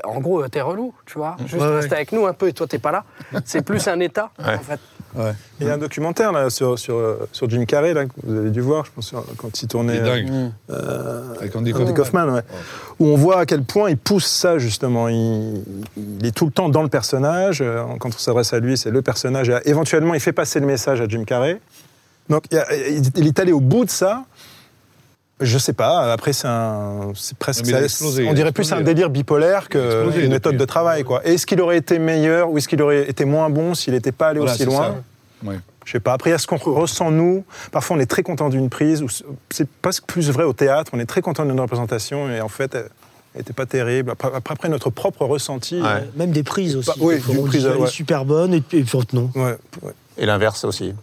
S8: en gros, t'es relou, tu vois. Juste
S9: Ouais,
S8: reste
S9: ouais.
S8: avec nous un peu et toi t'es pas là. C'est plus un état, en fait.
S5: Il y a un documentaire là, sur, sur, euh, sur Jim Carrey là, que vous avez dû voir, je pense, quand il tournait. euh,
S3: Avec Andy
S5: Andy
S3: Kaufman.
S5: Où on voit à quel point il pousse ça, justement. Il, il est tout le temps dans le personnage. Euh, Quand on s'adresse à lui, c'est le personnage. Et éventuellement, il fait passer le message à Jim Carrey. Donc, il, y a- il est allé au bout de ça. Je sais pas. Après, c'est un, c'est presque. Ça-
S3: explosé,
S5: on
S3: a
S5: dirait plus un délire bipolaire qu'une méthode de travail, quoi. Est-ce qu'il aurait été meilleur ou est-ce qu'il aurait été moins bon s'il n'était pas allé
S3: Voilà,
S5: aussi loin
S3: ça. Ouais.
S5: je sais pas. Après, il y a ce qu'on ressent nous. Parfois, on est très content d'une prise. ou C'est presque plus vrai au théâtre. On est très content d'une représentation et en fait, elle n'était pas terrible. Après, après, notre propre ressenti.
S2: Ouais.
S9: Même des prises aussi.
S5: Bah, oui,
S9: Des fois,
S5: du
S9: on dit
S5: prise,
S9: qu'elle est
S5: ouais.
S9: super bonne et et non.
S5: Ouais, ouais.
S2: Et l'inverse aussi.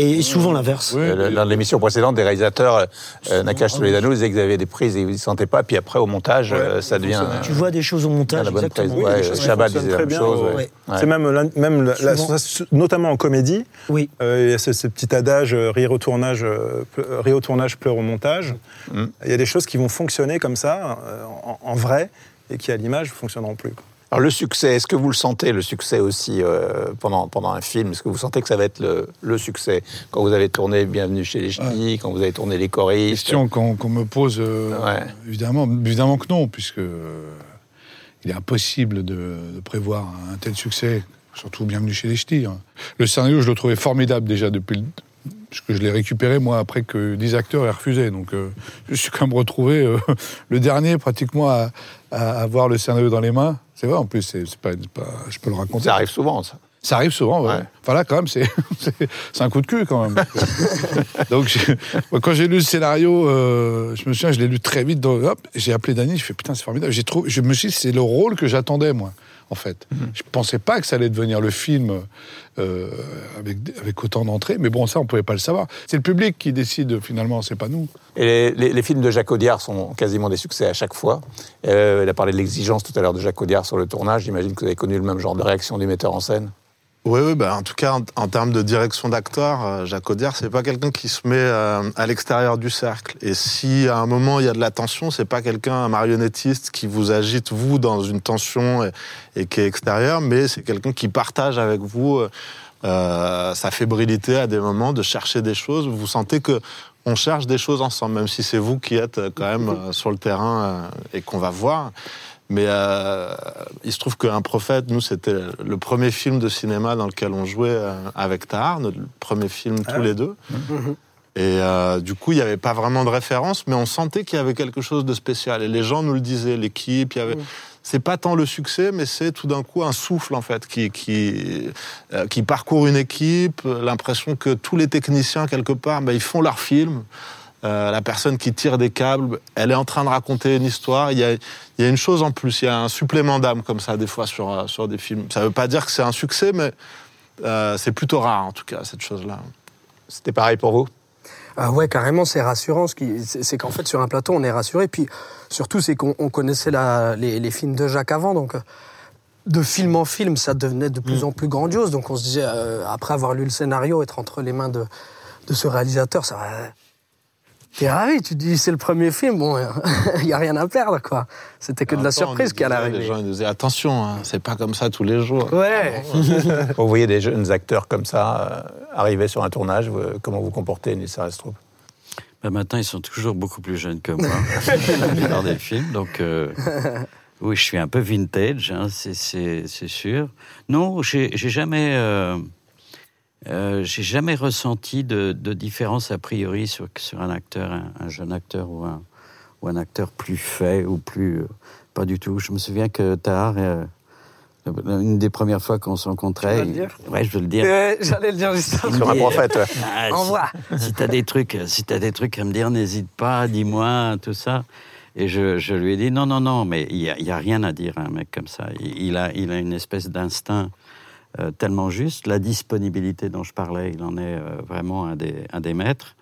S9: Et souvent l'inverse.
S3: Oui,
S2: Euh,
S3: oui.
S2: Dans l'émission précédente, des réalisateurs, euh, Nakash Toledano, disaient qu'ils avaient des prises et ils ne sentaient pas, puis après, au montage,
S5: Ouais,
S2: euh, ça devient.
S9: Tu vois des choses au
S2: euh,
S9: montage,
S2: la bonne prise.
S9: exactement.
S5: Oui,
S2: Ouais,
S5: fonctionnent
S2: disait la
S5: très
S2: même
S5: bien,
S2: chose.
S5: ouais. C'est même, la, même la- la notamment en comédie,
S9: Oui.
S5: euh, il y a ce, ce petit adage euh, rire au tournage, euh, rire au tournage, pleure au montage.
S2: Mm.
S5: Il y a des choses qui vont fonctionner comme ça, euh, en, en vrai, et qui à l'image ne fonctionneront plus.
S2: Alors le succès, est-ce que vous le sentez, le succès aussi, euh, pendant, pendant un film? Est-ce que vous sentez que ça va être le, le succès? Quand vous avez tourné Bienvenue chez les Ch'tis, quand vous avez tourné Les choristes
S3: Question qu'on me pose, euh,
S2: Ouais.
S3: évidemment, évidemment que non, puisque euh, il est impossible de, de prévoir un tel succès, surtout bienvenue chez les ch'tis. hein. Le scénario, je le trouvais formidable déjà depuis parce que je l'ai récupéré moi après que 10 acteurs aient refusé. Donc euh, je suis quand même retrouvé euh, le dernier pratiquement à, à avoir le scénario dans les mains. C'est vrai en plus, c'est pas, je peux le raconter.
S2: Ça arrive souvent, ça.
S3: Ça arrive souvent, ouais.
S2: Ouais.
S3: Enfin là, quand même, c'est un coup de cul, quand même. Donc, moi, quand j'ai lu le scénario, euh, je me souviens, je l'ai lu très vite. hop, j'ai appelé Dany, je fais putain, c'est formidable. J'ai trouvé, je me suis dit, c'est le rôle que j'attendais, moi, en fait.
S2: Mhm.
S3: Je pensais pas que ça allait devenir le film euh, avec, avec autant d'entrées, mais bon, ça, on pouvait pas le savoir. C'est le public qui décide, finalement, c'est pas nous.
S2: Et les, les- les films de Jacques Audiard sont quasiment des succès à chaque fois. Euh, il a parlé de l'exigence tout à l'heure de Jacques Audiard sur le tournage. J'imagine que vous avez connu le même genre de réaction du metteur en scène.
S6: Oui, oui bah, en tout cas, en, en termes de direction d'acteur, euh, Jacques Audiard, c'est pas quelqu'un qui se met euh, à l'extérieur du cercle. Et si à un moment il y a de la tension, c'est pas quelqu'un, un marionnettiste, qui vous agite, vous, dans une tension et, et qui est extérieur, mais c'est quelqu'un qui partage avec vous euh, sa fébrilité à des moments de chercher des choses. Vous sentez que on cherche des choses ensemble, même si c'est vous qui êtes quand même euh, sur le terrain et qu'on va voir. Mais euh, il se trouve qu'un prophète, nous, c'était le premier film de cinéma dans lequel on jouait euh, avec Tahar, notre premier film tous les deux. Et euh, du coup, il n'y avait pas vraiment de référence, mais on sentait qu'il y avait quelque chose de spécial. Et les gens nous le disaient, l'équipe, il y avait. C'est pas tant le succès, mais c'est tout d'un coup un souffle en fait qui qui euh, qui parcourt une équipe. L'impression que tous les techniciens quelque part, ben, ils font leur film. Euh, la personne qui tire des câbles, elle est en train de raconter une histoire. Il y a, il y a une chose en plus, il y a un supplément d'âme comme ça des fois sur, euh, sur des films. Ça ne veut pas dire que c'est un succès, mais euh, c'est plutôt rare en tout cas cette chose-là.
S2: C'était pareil pour vous?
S8: Ah ouais, carrément, c'est rassurant. Ce qui, c'est, qu'en fait, sur un plateau, on est rassuré. Puis surtout, c'est qu'on on connaissait la, les, les films de Jacques avant, donc euh, de film en film, ça devenait de plus en plus grandiose. Donc on se disait, euh, après avoir lu le scénario, être entre les mains de, de ce réalisateur, ça va. T'es ravi, tu te dis c'est le premier film, bon, il y a rien à perdre quoi. C'était que de la surprise allait
S6: disait- Les gens ils nous disaient attention, hein, c'est pas comme ça tous les jours.
S8: Ouais.
S2: Vous voyez des jeunes acteurs comme ça euh, arriver sur un tournage, vous- comment vous comportez, Nissa Restrup
S4: Ben, maintenant, ils sont toujours beaucoup plus jeunes que moi, la plupart des films. Donc, euh, oui, je suis un peu vintage, hein, c'est- sûr. Non, j'ai j'ai jamais, euh, euh, j'ai jamais ressenti de, de différence a priori sur, sur un acteur, un, un jeune acteur ou un, ou un acteur plus fait ou plus. euh, pas du tout. Je me souviens que Tahar, euh, une des premières fois qu'on se rencontrait.
S8: Tu le dire
S4: il- ouais, je veux le dire.
S8: J'allais le dire juste après.
S2: Sur un prophète ouais.
S4: Ah,
S8: Au
S4: si-
S8: revoir.
S4: si t'as des trucs, si t'as des trucs à me dire, n'hésite pas, dis-moi, tout ça. Et je, je lui ai dit non, non, non, mais il y a, il y a rien à dire à un mec comme ça. Il, il a, il a une espèce d'instinct euh, tellement juste. La disponibilité dont je parlais, il en est euh, vraiment un des, un des maîtres.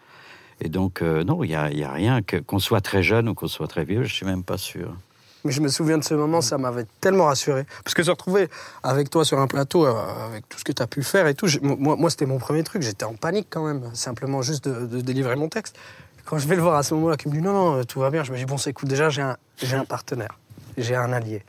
S4: Et donc euh, non, il y a, il y a rien que qu'on soit très jeune ou qu'on soit très vieux, je suis même pas sûr.
S8: Mais je me souviens de ce moment, ça m'avait tellement rassuré. Parce que se retrouver avec toi sur un plateau, euh, avec tout ce que tu as pu faire et tout, moi, moi c'était mon premier truc, j'étais en panique quand même, simplement juste de, de délivrer mon texte. Quand je vais le voir à ce moment-là, qui me dit non, non, tout va bien, je me dis bon, c'est cool, déjà j'ai un, j'ai un partenaire, j'ai un allié.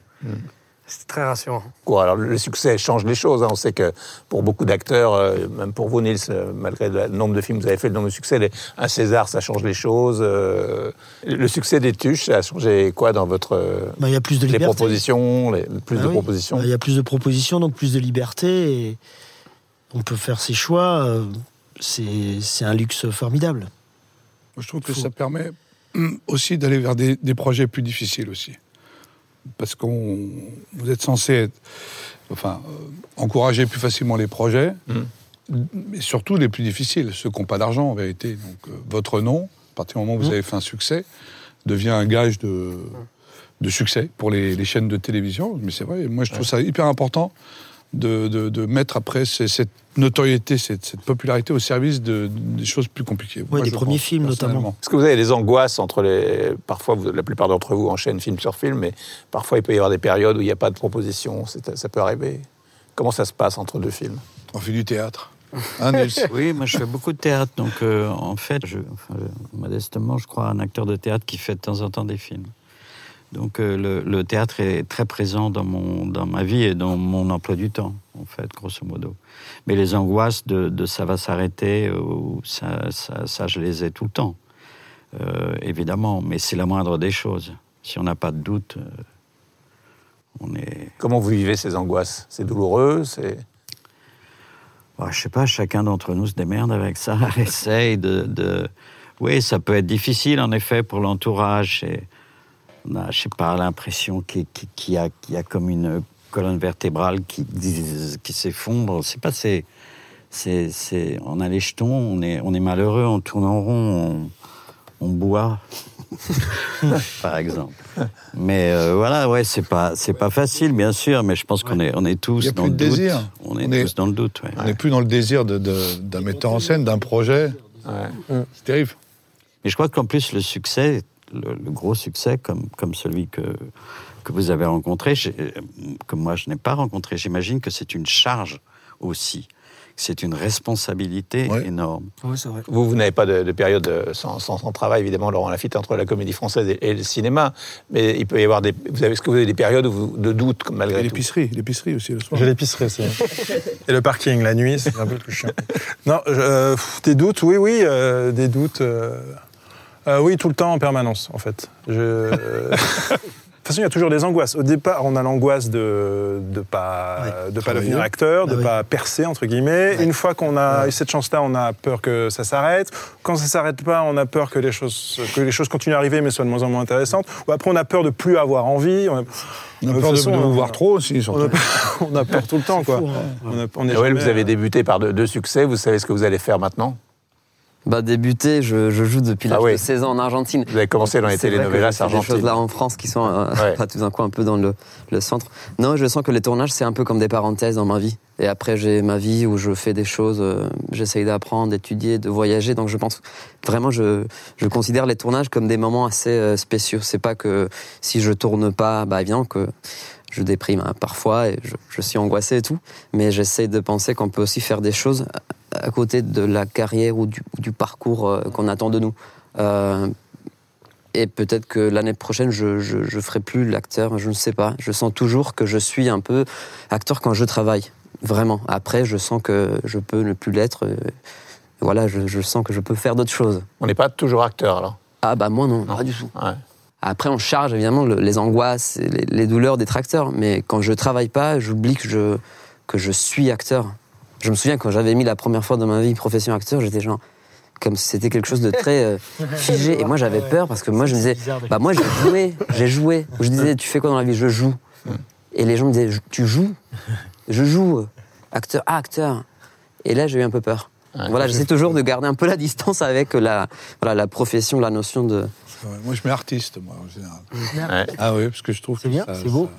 S8: C'est très rassurant.
S2: Quoi, alors le succès change les choses. hein. On sait que pour beaucoup d'acteurs, euh, même pour vous, Nils, euh, malgré le nombre de films que vous avez fait, le nombre de succès, les- un César, ça change les choses. euh, le succès des tuches, ça a changé quoi dans votre
S9: Bah, Il y a plus de
S2: les
S9: liberté.
S2: propositions, les, plus
S9: Ah
S2: de
S9: oui.
S2: propositions
S9: Il y a plus de propositions, donc plus de liberté. Et on peut faire ses choix. C'est un luxe formidable.
S3: Je trouve que ça permet hum, aussi d'aller vers des, des projets plus difficiles aussi. Parce qu'on vous êtes censé être, enfin, euh, encourager plus facilement les projets, mais surtout les plus difficiles, ceux qui n'ont pas d'argent en vérité. Donc euh, votre nom, à partir du moment où vous avez fait un succès, devient un gage de, de succès pour les, les chaînes de télévision. Mais c'est vrai, moi je trouve ça hyper important de, de- de mettre après ces- cette notoriété, cette, cette popularité au service de, des choses plus compliquées. Moi,
S9: des premiers
S3: pense,
S9: films, notamment.
S2: Est-ce que vous avez des angoisses entre les... Parfois, vous- la plupart d'entre vous enchaînent film sur film, mais parfois il peut y avoir des périodes où il n'y a pas de proposition. Ça peut arriver. Comment ça se passe entre deux films?
S3: On fait du théâtre. Hein,
S4: Oui, moi je fais beaucoup de théâtre, donc euh, en fait, je, enfin, modestement, je crois un acteur de théâtre qui fait de temps en temps des films. Donc euh, le, le théâtre est très présent dans, mon, dans ma vie et dans mon emploi du temps, en fait, grosso modo. Mais les angoisses de, de ça va s'arrêter, ça, ça, ça, je les ai tout le temps, Euh, évidemment, mais c'est la moindre des choses. Si on n'a pas de doute, euh, on est...
S2: Comment vous vivez ces angoisses? C'est douloureux C'est
S4: Bah, je sais pas, chacun d'entre nous se démerde avec ça, essaye de, de- Oui, ça peut être difficile en effet pour l'entourage. et On a, je sais pas, l'impression qu'il y, a- qu'il y a comme une colonne vertébrale qui, qui s'effondre. C'est pas, c'est, on a les jetons, on est, on est malheureux, on tourne en rond, on, on boit, par exemple. Mais euh, voilà, ouais, c'est pas, c'est pas facile, bien sûr, mais je pense qu'on est, on est tous
S3: Il y a
S4: dans
S3: plus
S4: le
S3: de
S4: doute.
S3: désir.
S4: On est
S3: On est-
S4: tous dans le doute, ouais.
S3: On n'est plus dans le désir de- d'un metteur en scène, d'un projet. C'est terrible.
S4: Mais je crois qu'en plus, le succès, le, le gros succès, comme, comme celui que, que vous avez rencontré, que moi je n'ai pas rencontré, j'imagine que c'est une charge aussi. C'est une responsabilité
S3: Ouais.
S4: énorme.
S8: Oui, c'est vrai.
S2: Vous, vous n'avez pas de, de période euh, sans, sans, sans travail, évidemment, Laurent Lafitte, entre la comédie française et, et le cinéma. Mais il peut y avoir des. Vous avez, est-ce que vous avez des périodes où vous- de doute,
S3: Et
S2: malgré tout?
S3: L'épicerie, l'épicerie aussi le soir.
S5: J'ai l'épicerie aussi. Et le parking la nuit, c'est un peu plus chiant. Non, je- euh, des doutes, oui, oui, euh, des doutes. euh, euh, oui, tout le temps en permanence, en fait. Je... De toute façon, il y a toujours des angoisses. Au départ, on a l'angoisse de ne pas,
S9: Ouais.
S5: de pas devenir acteur, de
S9: Ah
S5: ne
S9: oui.
S5: pas percer, entre guillemets. Une fois qu'on a eu cette chance-là, on a peur que ça s'arrête. Quand ça s'arrête pas, on a peur que les, choses, que les choses continuent à arriver, mais soient de moins en moins intéressantes. Ou après, on a peur de plus avoir envie. On a,
S3: On a
S5: toute
S3: peur de,
S5: façon,
S3: de vous voir trop aussi,
S5: on
S3: surtout.
S5: a, peur, on a peur tout le temps, quoi.
S9: fou, hein.
S5: On a- on est
S2: Noël,
S5: jamais,
S2: vous avez
S5: euh,
S2: débuté par deux, deux succès. Vous savez ce que vous allez faire maintenant?
S7: Bah débuter, je, je joue depuis
S2: Ah
S7: l'âge
S2: oui.
S7: de 16 ans en Argentine.
S2: Vous avez commencé dans les telenovelas
S7: fais des
S2: argentines.
S7: choses là en France qui sont euh,
S2: Ouais.
S7: pas tout d'un coup un peu dans le, le centre. Non, je sens que les tournages c'est un peu comme des parenthèses dans ma vie. Et après j'ai ma vie où je fais des choses, euh, j'essaye d'apprendre, d'étudier, de voyager. Donc je pense vraiment je je considère les tournages comme des moments assez euh, spéciaux. C'est pas que si je tourne pas, bah évidemment que je déprime hein, parfois et je, je suis angoissé et tout. Mais j'essaye de penser qu'on peut aussi faire des choses à, côté de la carrière ou du, ou du parcours euh, qu'on attend de nous. Euh, et peut-être que l'année prochaine, je, je, je ferai plus l'acteur, je ne sais pas. Je sens toujours que je suis un peu acteur quand je travaille. Vraiment. Après, je sens que je peux ne plus l'être. euh, Voilà, je, je sens que je peux faire d'autres choses.
S2: On n'est pas toujours acteur, alors?
S7: Ah bah moi non,
S2: Non.
S7: pas du tout.
S2: Ouais.
S7: Après, on charge évidemment le- les angoisses, les, les douleurs des tracteurs. Mais quand je travaille pas, j'oublie que je, que je suis acteur. Je me souviens quand j'avais mis la première fois dans ma vie profession acteur, j'étais genre comme si c'était quelque chose de très euh, figé. Et moi, j'avais peur parce que moi, je me disais, bah moi, j'ai joué, j'ai joué. Je disais, tu fais quoi dans la vie? Je joue. Et les gens me disaient, tu joues? Je joue. euh, Acteur, ah, acteur. Et là, j'ai eu un peu peur. Voilà, j'essaie toujours de garder un peu la distance avec la, voilà, la profession, la notion de.
S3: Moi, je mets artiste, moi, en général.
S2: Ouais.
S3: Ah oui, parce que je trouve
S9: C'est
S3: que
S9: bien,
S3: ça-
S9: c'est beau.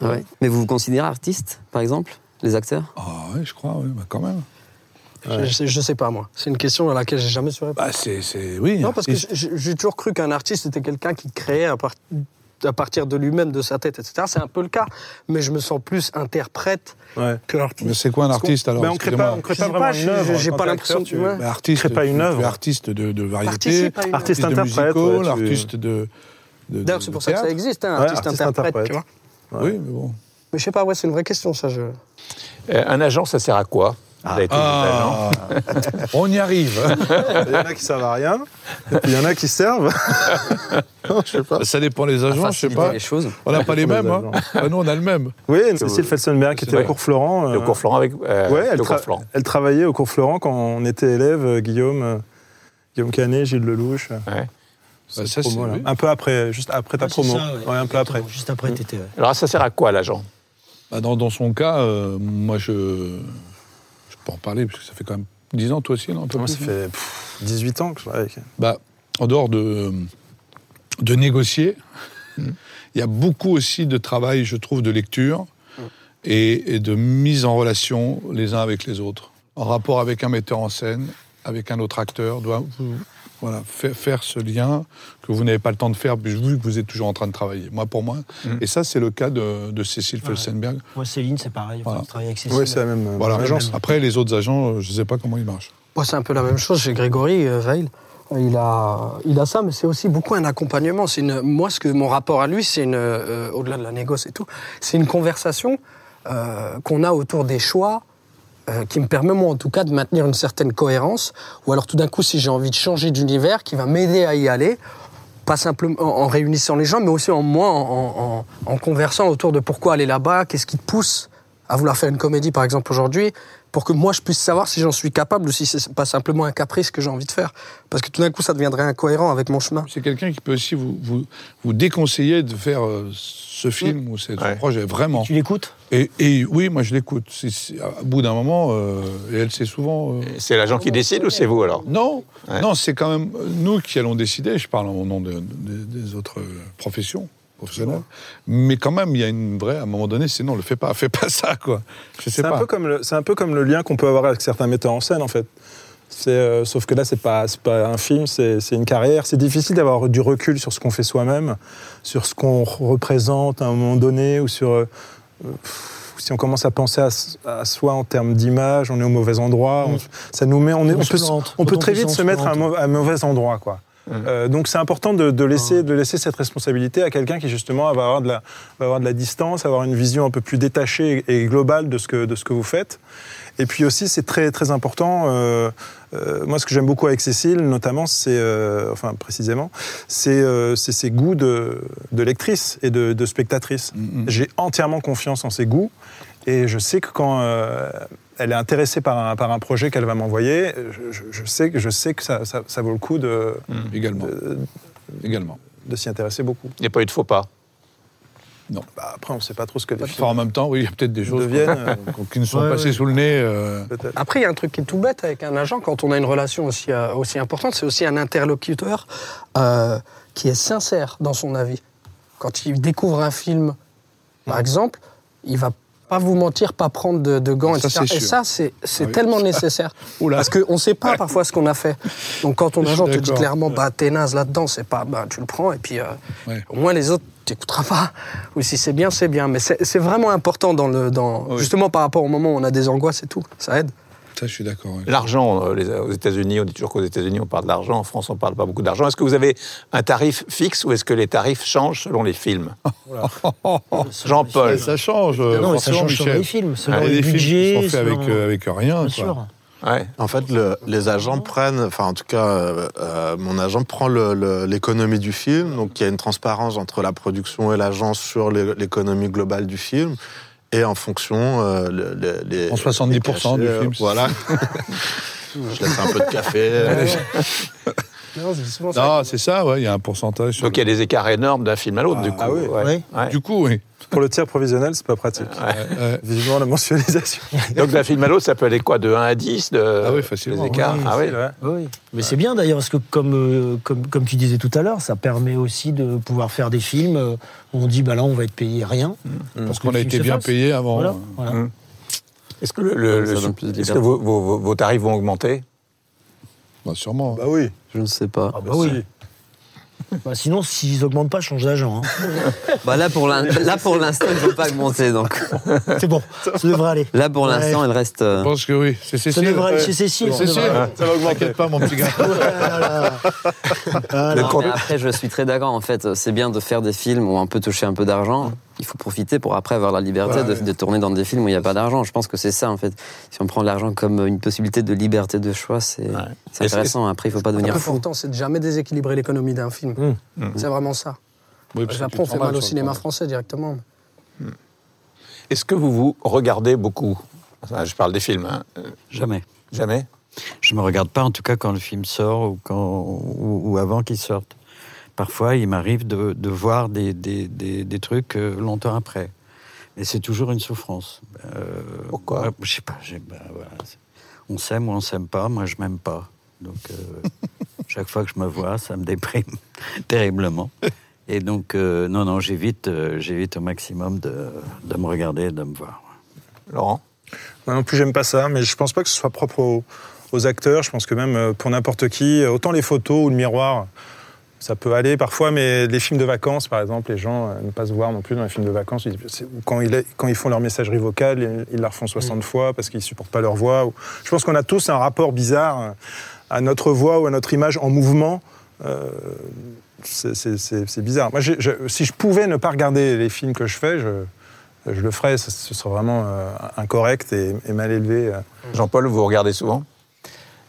S3: ça-
S7: Ouais. Mais vous vous considérez artiste, par exemple, les acteurs?
S3: Ah oui, je crois, oui, bah, quand même.
S8: Je, je sais- je sais pas, moi. C'est une question à laquelle j'ai jamais su répondre.
S3: Bah, c'est, c'est, oui.
S8: non, parce que j'ai toujours cru qu'un artiste, c'était quelqu'un qui créait à, part- à partir de lui-même, de sa tête, etc. C'est un peu le cas. Mais je me sens plus interprète
S5: Ouais.
S8: que l'artiste.
S3: Mais c'est quoi un artiste alors
S5: Ben, on crée
S3: Excusez-moi.
S5: pas, on crée pas vraiment
S8: pas,
S5: une œuvre.
S8: j'ai- pas l'impression que- ouais.
S3: Bah, artiste,
S5: crée pas une
S3: tu- tu
S5: œuvre.
S3: artiste de, de variété,
S5: Artiste
S3: de
S5: interprète,
S3: musical,
S5: ouais, tu-
S3: artiste de.
S8: D'ailleurs, c'est pour ça que ça existe, hein,
S5: Ouais,
S8: artiste, interprète,
S5: interprète.
S8: tu vois.
S3: Oui, mais bon.
S8: Mais je sais pas, ouais, c'est une vraie question, ça. Je...
S2: Euh, un agent, ça sert à quoi? Avez été
S3: Ah, on y arrive.
S5: Il y en a qui servent à rien, et puis il y en a qui servent. non, je sais pas.
S3: Ça dépend des agents, je sais pas.
S7: les choses.
S3: On n'a pas les mêmes. Hein.
S5: agents.
S3: Ah, nous, on a le même.
S5: Oui, Cécile Felsenberg qui était
S2: vrai.
S5: au cours Florent.
S2: Le cours Florent avec. euh,
S5: Ouais, elle,
S2: le
S5: tra-
S2: cours Florent.
S5: elle travaillait au cours Florent quand on était élèves, euh, Guillaume, euh, Guillaume Canet, Gilles Lelouch.
S2: Ouais.
S3: ça.
S5: Un peu après, juste après ta promo.
S9: ça,
S5: ouais, un peu après.
S9: Juste après, t'étais.
S2: Alors, ça sert à quoi, l'agent?
S3: Bah, dans, dans son cas, euh, moi, je. Je peux en parler, parce que ça fait quand même 10 ans, toi aussi, non un peu
S5: Moi,
S3: plus,
S5: ça
S3: non
S5: fait pff, 18 ans que je travaille avec.
S3: bah, en dehors de, de négocier, il y a beaucoup aussi de travail, je trouve, de lecture et, et de mise en relation les uns avec les autres. En rapport avec un metteur en scène, avec un autre acteur, doit vous- voilà, faire, faire ce lien que vous n'avez pas le temps de faire, vu que vous êtes toujours en train de travailler. Moi, pour moi. Et ça, c'est le cas de, de Cécile Felsenberg.
S9: Moi, Céline, c'est pareil.
S3: Voilà.
S9: avec Cécile.
S5: Oui, c'est la même,
S3: Voilà.
S5: même agence.
S3: Après, les autres agents, euh, je ne sais pas comment ils marchent.
S8: Moi, c'est un peu la même chose chez Grégory euh, Veil. Il a, il a ça, mais c'est aussi beaucoup un accompagnement. C'est une, moi, ce que mon rapport à lui, c'est une, euh, au-delà de la négoce et tout, c'est une conversation euh, qu'on a autour des choix euh, qui me permet, moi, en tout cas, de maintenir une certaine cohérence. Ou alors, tout d'un coup, si j'ai envie de changer d'univers, qui va m'aider à y aller, pas simplement en, réunissant les gens, mais aussi en moi, en, en- en conversant autour de pourquoi aller là-bas, qu'est-ce qui te pousse à vouloir faire une comédie, par exemple, aujourd'hui, pour que moi, je puisse savoir si j'en suis capable ou si c'est pas simplement un caprice que j'ai envie de faire. Parce que tout d'un coup, ça deviendrait incohérent avec mon chemin.
S3: C'est quelqu'un qui peut aussi vous, vous, vous déconseiller de faire euh, ce film ou ce
S2: Ouais.
S3: projet, vraiment.
S9: Tu l'écoutes?
S3: Et, et oui, moi je l'écoute. À bout d'un moment, euh, et elle sait souvent. euh,
S2: C'est l'agent qui décide ou c'est vous, alors?
S3: Non,
S2: Ouais.
S3: non, c'est quand même nous qui allons décider. Je parle au nom de- de- des autres professions Mais quand même, il y a une vraie. À un moment donné, sinon, le fais pas, fais pas ça, quoi. Je sais
S5: C'est un,
S3: pas.
S5: peu comme le- c'est un peu comme le lien qu'on peut avoir avec certains metteurs en scène, en fait. Euh, sauf que là, c'est pas, pas un film, c'est, une carrière. C'est difficile d'avoir du recul sur ce qu'on fait soi-même, sur ce qu'on représente à un moment donné, ou sur. euh, si on commence à penser à, soi en termes d'image, on est au mauvais endroit. on- ça nous met, on, est,
S9: On
S5: on,
S9: se
S5: peut, on très vite se
S9: se
S5: mettre à un, à un mauvais endroit, quoi. Euh, donc c'est important de, de laisser, de laisser cette responsabilité à quelqu'un qui justement va avoir, de la, va avoir de la distance, avoir une vision un peu plus détachée et globale de ce que, de ce que vous faites. Et puis aussi, c'est très, très important. euh, euh, moi, ce que j'aime beaucoup avec Cécile, notamment, c'est, euh, enfin précisément, c'est euh, c'est ses goûts de, de lectrice et de, de spectatrice. J'ai entièrement confiance en ses goûts. Et je sais que quand euh, elle est intéressée par un, par un projet qu'elle va m'envoyer, je, je- je sais que, je sais que ça, ça- ça vaut le coup de,
S3: Également.
S5: de,
S3: Également.
S5: de s'y intéresser beaucoup.
S2: Il n'y a pas eu de faux pas.
S5: Bah, après, on ne sait pas trop ce que les films
S3: en même temps, oui, il y a peut-être des choses
S5: deviennent. euh,
S3: qui nous sont
S9: Ouais,
S3: passées
S9: ouais.
S3: sous le nez. euh.
S8: Après, il y a un truc qui est tout bête avec un agent, quand on a une relation aussi, euh, aussi importante, c'est aussi un interlocuteur euh, qui est sincère dans son avis. Quand il découvre un film, par exemple, il va pas vous mentir, pas prendre de, de gants,
S3: Ça,
S8: etc. Et
S3: sûr.
S8: ça, c'est
S3: Ah oui.
S8: tellement nécessaire.
S3: Oula.
S8: Parce qu'on ne sait pas parfois ce qu'on a fait. Donc quand ton agent te dit clairement, bah, t'es naze là-dedans, c'est pas, bah, tu le prends, et puis euh,
S3: Ouais.
S8: au moins les autres, t'écouteras pas. Ou si c'est bien, c'est bien. Mais c'est c'est vraiment important, dans le, dans,
S3: Oui.
S8: justement par rapport au moment où on a des angoisses et tout. Ça aide.
S3: Ça, je suis d'accord. ouais.
S2: L'argent, euh, les- aux États-Unis, on dit toujours qu'aux États-Unis, on parle d'argent. En France, on parle pas beaucoup d'argent. Est-ce que vous avez un tarif fixe ou est-ce que les tarifs changent selon les films? Jean-Paul.
S3: Ça change. euh,
S9: Non, mais ça change selon les films, selon
S3: a
S9: les
S3: des films
S9: budgets.
S3: sont faits avec,
S9: selon-
S3: euh, avec rien.
S9: Bien
S3: quoi.
S9: sûr.
S2: Ouais.
S6: En fait, le- les agents prennent, enfin en tout cas, euh, mon agent prend l'économie du film, donc il y a une transparence entre la production et l'agent sur l'é- l'économie globale du film, et en fonction, euh, le- le- les...
S3: En 70%
S6: les
S3: du film,
S6: euh, Voilà. Je laisse un peu de café.
S8: Non, c'est ça.
S3: Non, c'est ça, ouais, il y a un pourcentage.
S2: Donc il y a des écarts énormes d'un film à l'autre,
S3: Ah,
S2: du coup.
S5: ah oui.
S2: ouais.
S9: Oui.
S2: Ouais.
S3: Du coup, oui.
S5: Pour le tir provisionnel, c'est pas pratique.
S3: Ouais.
S5: Vivement la mensualisation.
S2: Donc d'un film à l'autre, ça peut aller quoi De 1 à 10 de...
S3: Ah oui, facilement,
S2: Les écarts?
S9: Oui,
S2: Ah oui.
S9: Mais c'est bien d'ailleurs, parce que comme, euh, comme, comme tu disais tout à l'heure, ça permet aussi de pouvoir faire des films euh, où on dit, bah là, on va être payé rien.
S3: Parce
S9: que
S3: qu'on a été bien
S9: fasse.
S3: payé avant.
S9: Voilà. voilà.
S2: Hum. Est-ce que, le, que vos- vos tarifs vont augmenter?
S3: Bah, sûrement.
S5: Bah oui.
S7: Je ne sais pas.
S8: Ah
S9: bah oui. Bah, sinon, s'ils augmentent pas, change d'agent. hein.
S7: Bah là pour l'in- là pour l'instant il ne faut pas augmenter donc.
S9: c'est bon, ça devrait aller.
S7: Là pour
S9: Ouais.
S7: l'instant elle reste. euh,
S3: Je pense que oui. C'est
S9: Ça
S3: Cécile.
S9: devrait aller chez Cécile.
S3: C'est
S9: ça
S3: Cécile.
S5: Ça va augmenter.
S3: T'inquiète pas, mon petit gars.
S9: Voilà. Voilà.
S7: Non, mais après, je suis très d'accord. En fait, c'est bien de faire des films où on peut toucher un peu d'argent. Il faut profiter pour après avoir la liberté de, de tourner dans des films où il n'y a pas d'argent. Je pense que c'est ça, en fait. Si on prend l'argent comme une possibilité de liberté de choix, c'est intéressant. Après, il ne faut pas devenir fou.
S8: L'important, c'est de jamais déséquilibrer l'économie d'un film. C'est vraiment ça.
S3: Oui, parce que
S8: Après,
S3: tu
S8: on
S3: te
S8: fait mal au cinéma
S3: problème.
S8: français directement.
S2: Est-ce que vous vous regardez beaucoup? Enfin, Je parle des films, hein.
S4: Jamais.
S2: Jamais?
S4: Je me regarde pas, en tout cas, quand le film sort ou, quand, ou, ou avant qu'il sorte. Parfois, il m'arrive de, de voir des, des, des, des trucs euh, longtemps après. Mais c'est toujours une souffrance. Euh,
S2: Pourquoi
S4: Je sais pas. bah, voilà. On s'aime ou on s'aime pas. Moi, je m'aime pas. Donc, euh, chaque fois que je me vois, ça me déprime terriblement. Et donc, euh, non, non, j'évite, euh, j'évite au maximum de, de me regarder, et de me voir.
S2: Laurent?
S5: Moi non plus, j'aime pas ça, mais je pense pas que ce soit propre aux, aux acteurs. Je pense que même pour n'importe qui, autant les photos ou le miroir, ça peut aller parfois, mais les films de vacances, par exemple, les gens euh, ne pas se voir non plus dans les films de vacances. Ils- c'est- Quand, ils font leur messagerie vocale, ils, ils la refont 60 fois parce qu'ils supportent pas leur voix. ou- Je pense qu'on a tous un rapport bizarre euh, à notre voix ou à notre image en mouvement. Euh, c'est- c'est c'est- c'est bizarre. Moi, j'ai- je- si je pouvais ne pas regarder les films que je fais, je, je le ferais. Ce, ce serait vraiment euh, incorrect et, et mal élevé.
S2: Jean-Paul, vous regardez souvent?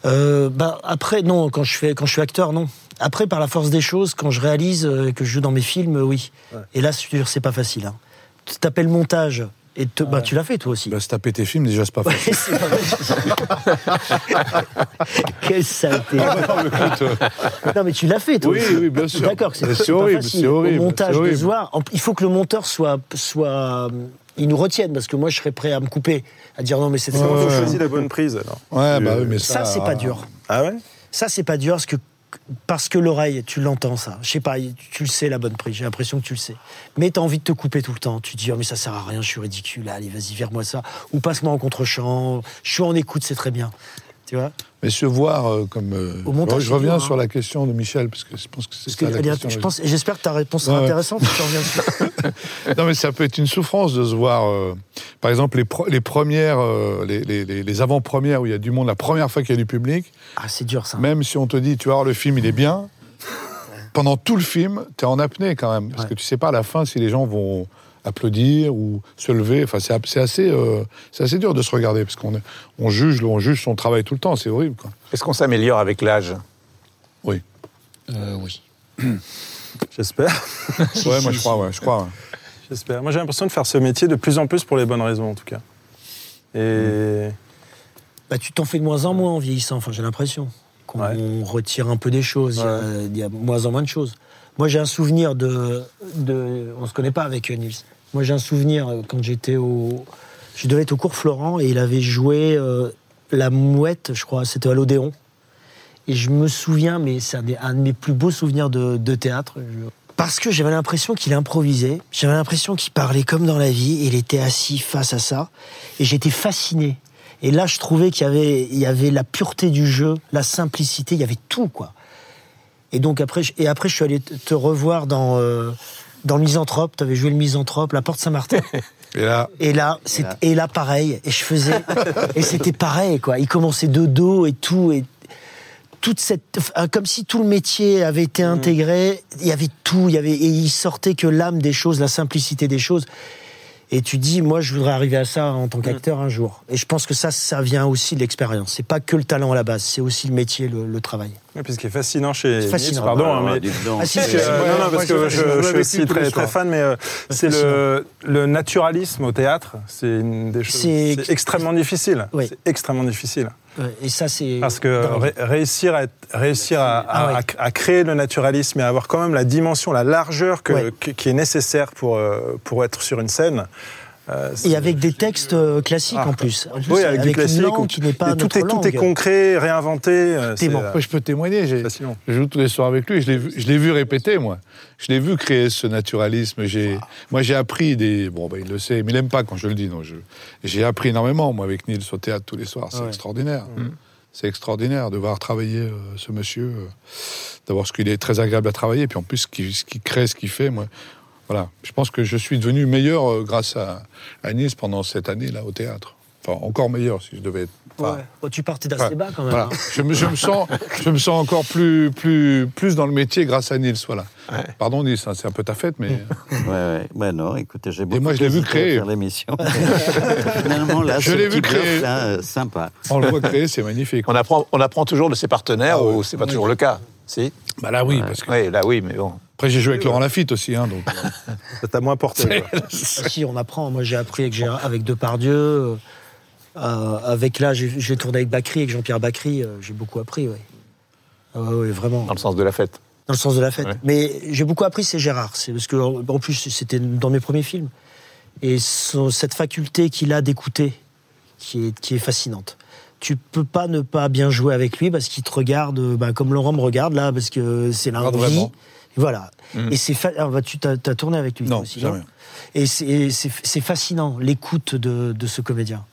S9: Euh, bah, après, non, quand je, fais, quand je suis acteur, non. Après, par la force des choses, quand je réalise euh, que je joue dans mes films, euh, oui. Et là, c'est pas facile. Hein. Tu t'appelles montage, et te- bah, tu l'as fait toi aussi.
S3: Bah, se taper tes films, déjà, c'est pas facile.
S9: C'est pas facile. Quelle saleté. non, mais tu l'as fait toi
S3: Oui,
S9: aussi.
S3: oui, bien sûr.
S9: D'accord, que c'est
S3: Mais
S9: pas,
S3: horrible,
S9: facile.
S3: c'est horrible,
S9: Au montage
S3: horrible.
S9: de en- il faut que le monteur soit, soit, il nous retienne parce que moi, je serais prêt à me couper, à dire non, mais c'est
S5: faut
S3: ouais.
S5: choisir la bonne prise alors
S3: Ouais, bah
S5: Euh,
S3: oui, mais
S9: ça,
S3: ça.
S9: c'est pas dur.
S5: Ah ouais?
S9: Ça, c'est pas dur parce que, parce que l'oreille, tu l'entends, ça. Je sais pas, tu le sais, la bonne prise. J'ai l'impression que tu le sais. Mais t'as envie de te couper tout le temps. Tu te dis, oh, mais ça sert à rien, je suis ridicule. Allez, vas-y, vire-moi ça. Ou passe-moi en contre-champ. Je suis en écoute, c'est très bien. Tu vois
S3: Mais se voir euh, comme. euh,
S9: Au montage,
S3: je reviens sur
S9: hein.
S3: la question de Michel, parce que je pense que c'est ça
S9: que,
S3: la question.
S9: je pense, j'espère que ta réponse sera
S3: Ouais,
S9: intéressante. tu reviens dessus.
S3: Non, mais ça peut être une souffrance de se voir. euh, par exemple, les, pro- les premières, les, les- les- les avant-premières où il y a du monde, la première fois qu'il y a du public,
S9: Ah, c'est dur ça.
S3: même si on te dit, tu voir, le film, il est bien, pendant tout le film, tu es en apnée quand même. Parce
S9: Ouais.
S3: que tu sais pas à la fin si les gens vont applaudir ou se lever. Enfin, c'est c'est assez, euh, c'est assez dur de se regarder parce qu'on est- on juge, on juge son travail tout le temps. C'est horrible. Quoi.
S2: Est-ce qu'on s'améliore avec l'âge?
S3: Oui.
S9: Euh, oui.
S5: J'espère.
S3: Ouais, moi je crois. Ouais, je crois. ouais.
S5: J'espère. Moi, j'ai l'impression de faire ce métier de plus en plus pour les bonnes raisons, en tout cas. Et
S9: Bah, tu t'en fais de moins en moins en vieillissant, enfin, j'ai l'impression. Qu'on
S5: Ouais.
S9: retire un peu des choses, il y a-
S5: Ouais.
S9: il y, a moins en moins de choses. Moi, j'ai un souvenir de, de. On se connaît pas avec euh, Nils. Moi, j'ai un souvenir euh, quand j'étais au. Je devais être au cours Florent et il avait joué euh, La Mouette, je crois, c'était à l'Odéon. Et je me souviens, mais c'est un, de mes plus beaux souvenirs de, théâtre. Parce que j'avais l'impression qu'il improvisait, j'avais l'impression qu'il parlait comme dans la vie, et il était assis face à ça, et j'étais fasciné. Et là, je trouvais qu'il y avait, il y avait la pureté du jeu, la simplicité, il y avait tout, quoi. Et donc après, et après, je suis allé te revoir dans, euh, dans le Misanthrope, tu avais joué le Misanthrope, la Porte Saint-Martin.
S3: Et là,
S9: Et là, c'est, et là, pareil. Et je faisais, et c'était pareil, quoi. Il commençait de dos et tout, et toute cette, enfin, comme si tout le métier avait été intégré. Il y avait tout, il y avait, et il sortait que l'âme des choses, la simplicité des choses. Et tu dis, moi, je voudrais arriver à ça en tant qu'acteur un jour. Et je pense que ça, ça vient aussi de l'expérience. C'est pas que le talent à la base, c'est aussi le métier, le, le travail.
S5: Ouais, puis ce qui est fascinant chez
S9: fascinant.
S5: pardon, hein,
S4: Ah,
S5: mais
S4: dis donc.
S9: Ah, si,
S5: que, euh, non, non, parce que
S9: je-
S5: je,
S9: je
S5: suis aussi très, très fan, mais euh, c'est le, le naturalisme au théâtre, c'est une des choses.
S9: C'est-
S5: extrêmement difficile.
S9: Oui.
S5: C'est extrêmement difficile.
S9: Et ça, c'est.
S5: Parce que ré- réussir, à, être- réussir à, à-
S9: Ah ouais.
S5: à- à créer le naturalisme et à avoir quand même la dimension, la largeur que-
S9: Ouais.
S5: que- qui est nécessaire pour, euh, pour être sur une scène. Euh,
S9: Et avec des textes euh, classiques
S5: Ah.
S9: en plus. En plus,
S5: Oui, avec, du
S9: une
S5: classique.
S9: langue
S5: ou-
S9: qui n'est pas
S5: et tout,
S9: notre
S5: est, tout est concret, réinventé. euh, c'est,
S9: Tellement.
S5: euh,
S3: moi, je peux témoigner. Je joue tous les soirs avec lui. Je l'ai vu, je l'ai vu répéter, moi. Je l'ai vu créer ce naturalisme. J'ai, moi, j'ai appris des. Bon, ben, il le sait, mais il n'aime pas quand je le dis. Donc, je, j'ai appris énormément, moi, avec Nils au théâtre tous les soirs. C'est
S9: Ouais.
S3: extraordinaire. C'est extraordinaire de voir travailler euh, ce monsieur, euh, d'avoir ce qu'il est très agréable à travailler. Puis en plus, ce qu'il, ce qu'il crée, ce qu'il fait, moi. Voilà. Je pense que je suis devenu meilleur euh, grâce à, à Nice pendant cette année-là au théâtre. Enfin, encore meilleur si je devais être. enfin,
S9: Ouais. Oh, tu partais d'assez bas quand même.
S3: voilà.
S9: hein.
S3: Je, me, je me sens, je me sens encore plus, plus, plus dans le métier grâce à Nils. Voilà. Pardon Nils, hein, c'est un peu ta fête, mais
S4: Ouais, ouais. Ouais, non, écoutez, j'ai beaucoup
S3: moi, je l'ai vu créer.
S4: faire l'émission. Finalement, là,
S3: Je l'ai vu créer.
S4: là, euh, sympa.
S3: on le voit créer, c'est magnifique.
S2: on apprend, on apprend toujours de ses partenaires
S3: Ah ouais.
S2: ou c'est pas toujours le cas? Si
S3: Bah là, oui, parce que
S2: Oui, là oui, mais bon.
S3: après j'ai joué avec Laurent Lafitte aussi, hein, donc.
S5: Ça t'a moins porté.
S9: si, on apprend. Moi, j'ai appris avec, Gérard- avec Depardieu. euh, euh, avec là, j'ai tourné avec Bacry, avec Jean-Pierre Bacry. euh, j'ai beaucoup appris, oui. Ah ouais, vraiment.
S2: Dans le sens de la fête.
S9: Dans le sens de la fête.
S2: Ouais.
S9: Mais j'ai beaucoup appris, c'est Gérard. C'est parce que en plus, c'était dans mes premiers films. Et son- cette faculté qu'il a d'écouter, qui est, qui est fascinante. Tu peux pas ne pas bien jouer avec lui parce qu'il te regarde, euh, bah, comme Laurent me regarde là, parce que c'est
S3: vraiment.
S9: Voilà.
S2: Mm.
S9: Et c'est fa- ah, bah, tu t'as as tourné avec lui
S3: Non,
S9: aussi,
S3: jamais.
S9: Et c'est- et c'est fascinant l'écoute de, de ce comédien.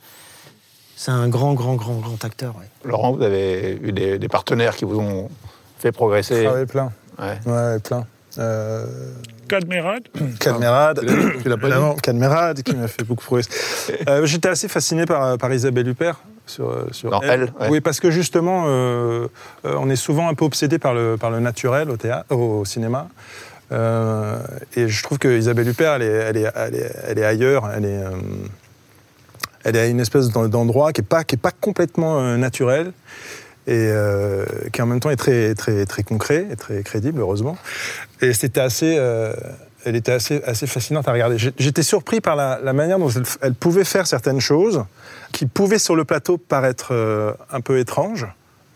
S9: C'est un grand, grand, grand, grand acteur. ouais.
S2: Laurent, vous avez eu des, des partenaires qui vous ont fait progresser
S5: Ah ouais, plein.
S2: Ouais.
S5: Ouais, plein. Euh,
S3: Cadmerade
S5: Cadmerade,
S3: Tu l'as pas
S5: Cadmerade qui m'a fait beaucoup progresser. Euh, J'étais assez fasciné par, par Isabelle Huppert. Sur, euh, sur
S2: Elle, ouais.
S5: Oui, parce que justement, euh, euh, on est souvent un peu obsédé par le, par le naturel au, théâtre, au cinéma. Euh, et je trouve que Isabelle Huppert, elle est, elle est, elle est, elle est ailleurs. Elle est, elle est à une espèce d'en- d'endroit qui n'est pas, qui est pas complètement naturel et qui en même temps est très, très, très concret et très crédible, heureusement. Et c'était assez, elle était assez, assez fascinante à regarder. J'étais surpris par la, la manière dont elle, elle pouvait faire certaines choses qui pouvaient sur le plateau paraître euh, un peu étranges,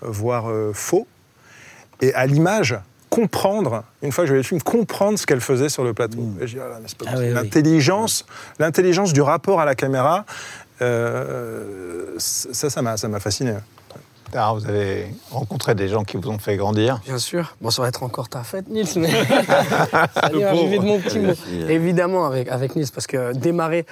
S5: voire euh, faux, et à l'image comprendre, une fois que je vu le film, comprendre ce qu'elle faisait sur le plateau. Dit, ah pas
S9: Ah oui.
S5: L'intelligence, l'intelligence du rapport à la caméra, euh, ça, ça m'a, ça m'a fasciné.
S2: Alors, vous avez rencontré des gens qui vous ont fait grandir.
S8: Bien sûr. Bon, ça va être encore ta fête, Nils, mais ça vient arriver de mon petit mot. Évidemment, avec, avec Nils, parce que démarrer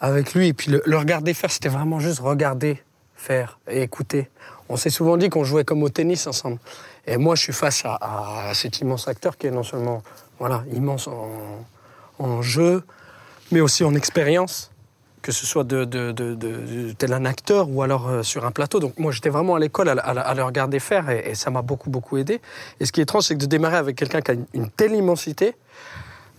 S8: avec lui et puis le, le regarder faire, c'était vraiment juste regarder, faire et écouter. On s'est souvent dit qu'on jouait comme au tennis ensemble. Et moi, je suis face à, à cet immense acteur qui est non seulement voilà, immense en, en jeu, mais aussi en expérience, que ce soit de, de- de- de- de tel un acteur ou alors euh, sur un plateau. Donc moi, j'étais vraiment à l'école à, à- à le regarder faire et, et ça m'a beaucoup, beaucoup aidé. Et ce qui est étrange, c'est que de démarrer avec quelqu'un qui a une, une telle immensité,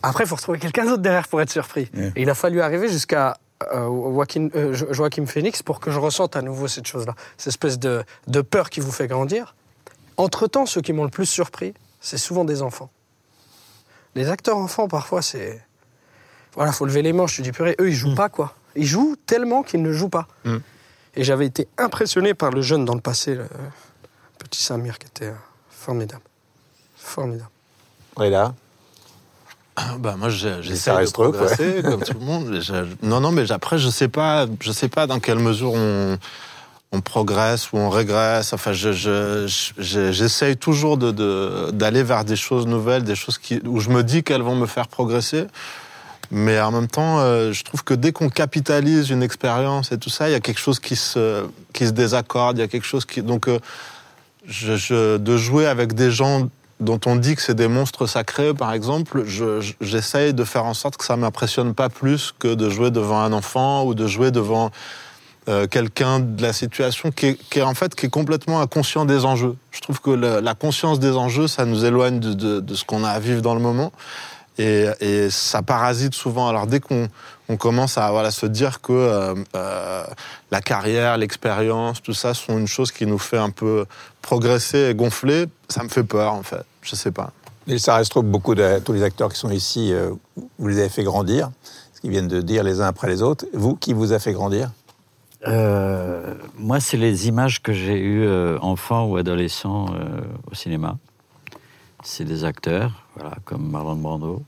S8: après, il faut retrouver quelqu'un d'autre derrière pour être surpris. Et il a fallu arriver jusqu'à euh, Joaquin, euh, Jo- Joaquin Phoenix pour que je ressente à nouveau cette chose-là, cette espèce de, de peur qui vous fait grandir. Entre-temps, ceux qui m'ont le plus surpris, c'est souvent des enfants. Les acteurs enfants, parfois, c'est. Voilà, faut lever les manches. Tu dis, purée, eux, ils jouent pas, quoi. Ils jouent tellement qu'ils ne jouent pas.
S6: Mm.
S8: Et j'avais été impressionné par le jeune dans le passé, le petit Samir, qui était euh, formidable. Formidable.
S2: Reda
S6: Bah moi j'essaie de
S2: quoi.
S6: progresser comme tout le monde. Non non mais après je sais pas je sais pas dans quelle mesure on on progresse ou on régresse. Enfin je je- je- j'essaye toujours de de- d'aller vers des choses nouvelles, des choses qui où je me dis qu'elles vont me faire progresser. Mais en même temps, euh, je trouve que dès qu'on capitalise une expérience et tout ça, il y a quelque chose qui se qui se désaccorde. Il y a quelque chose qui donc euh, je, je- de jouer avec des gens dont on dit que c'est des monstres sacrés, par exemple, je- je- j'essaye de faire en sorte que ça m'impressionne pas plus que de jouer devant un enfant ou de jouer devant euh, quelqu'un de la situation qui est, qui est en fait qui est complètement inconscient des enjeux. Je trouve que la conscience des enjeux, ça nous éloigne de, de- de ce qu'on a à vivre dans le moment. Et, et ça parasite souvent. Alors dès qu'on on commence à voilà, se dire que euh, euh, la carrière, l'expérience, tout ça sont une chose qui nous fait un peu progresser et gonfler, ça me fait peur en fait. Je sais pas.
S2: Et ça reste trop beaucoup de tous les acteurs qui sont ici, euh, vous les avez fait grandir, ce qu'ils viennent de dire les uns après les autres. Vous, qui vous a fait grandir?
S4: Euh, moi, c'est les images que j'ai eues euh, enfant ou adolescent euh, au cinéma. C'est des acteurs, voilà, comme Marlon Brando.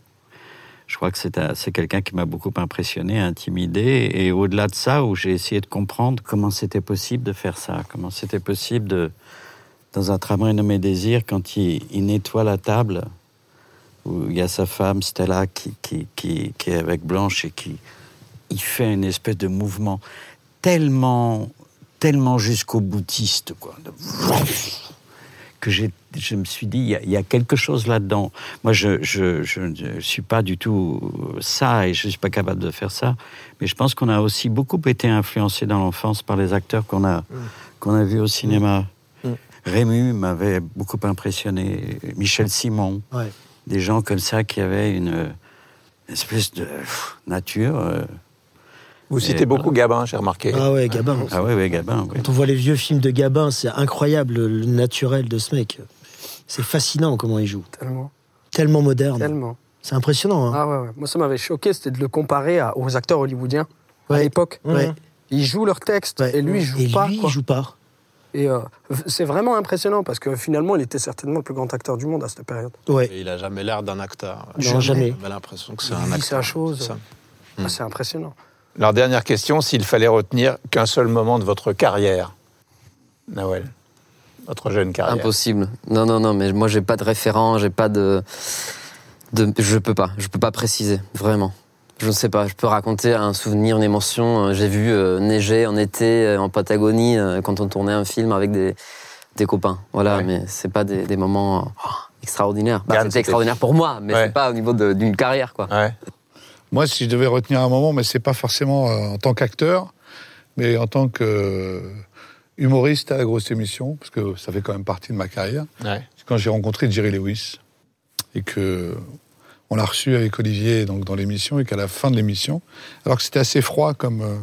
S4: Je crois que c'est un- c'est quelqu'un qui m'a beaucoup impressionné, intimidé, et au-delà de ça, où j'ai essayé de comprendre comment c'était possible de faire ça, comment c'était possible de, dans un tramway nommé Désir, quand il, il nettoie la table, où il y a sa femme Stella qui, qui, qui, qui est avec Blanche et qui il fait une espèce de mouvement tellement, tellement jusqu'au boutiste, quoi. de- Que j'ai, je me suis dit, il y a, il y a quelque chose là-dedans. Moi, je, je, je ne suis pas du tout ça et je ne suis pas capable de faire ça. Mais je pense qu'on a aussi beaucoup été influencé dans l'enfance par les acteurs qu'on a, qu'on a vus au cinéma.
S8: Mm.
S4: Rému m'avait beaucoup impressionné, Michel Simon,
S9: Ouais.
S4: des gens comme ça qui avaient une espèce de pff, nature. euh,
S2: Vous
S4: Et
S2: citez beaucoup Gabin, j'ai remarqué.
S9: Ah ouais, Gabin.
S4: Ah ouais, ouais, Gabin. ouais.
S9: Quand on voit les vieux films de Gabin, c'est incroyable le, le naturel de ce mec. C'est fascinant comment il joue.
S8: Tellement.
S9: Tellement moderne.
S8: Tellement.
S9: C'est impressionnant. Hein.
S8: Ah ouais, ouais. Moi, ça m'avait choqué, c'était de le comparer à- aux acteurs hollywoodiens à l'époque.
S9: Ouais.
S8: Ils jouent leur texte
S9: Ouais.
S8: et lui, il joue
S9: Et
S8: pas.
S9: lui,
S8: quoi.
S9: il joue pas.
S8: Et euh, c'est vraiment impressionnant parce que finalement, il était certainement le plus grand acteur du monde à cette période.
S9: Ouais.
S6: Et il a jamais l'air d'un acteur.
S9: Non, jamais.
S6: J'avais l'impression que c'est un acteur.
S8: sa chose.
S6: c'est.
S8: Ah, c'est impressionnant.
S2: Alors, dernière question, s'il fallait retenir qu'un seul moment de votre carrière, Nawel, votre jeune carrière.
S7: Impossible. Non, non, non, mais moi j'ai pas de référent, j'ai pas de, de. Je peux pas, je peux pas préciser, vraiment. Je ne sais pas, je peux raconter un souvenir, une émotion. Euh, J'ai vu euh, neiger en été euh, en Patagonie euh, quand on tournait un film avec des, des copains. Voilà,
S2: Ouais.
S7: mais c'est pas des, des moments oh, extraordinaires. Bah, c'était extraordinaire pour moi, mais
S2: Ouais.
S7: c'est pas au niveau d'une carrière, quoi.
S2: Ouais.
S3: Moi, si je devais retenir un moment, mais c'est pas forcément en tant qu'acteur, mais en tant que euh, humoriste à la grosse émission, parce que ça fait quand même partie de ma carrière.
S2: Ouais.
S3: C'est quand j'ai rencontré Jerry Lewis et que on l'a reçu avec Olivier donc dans l'émission et qu'à la fin de l'émission, alors que c'était assez froid comme euh,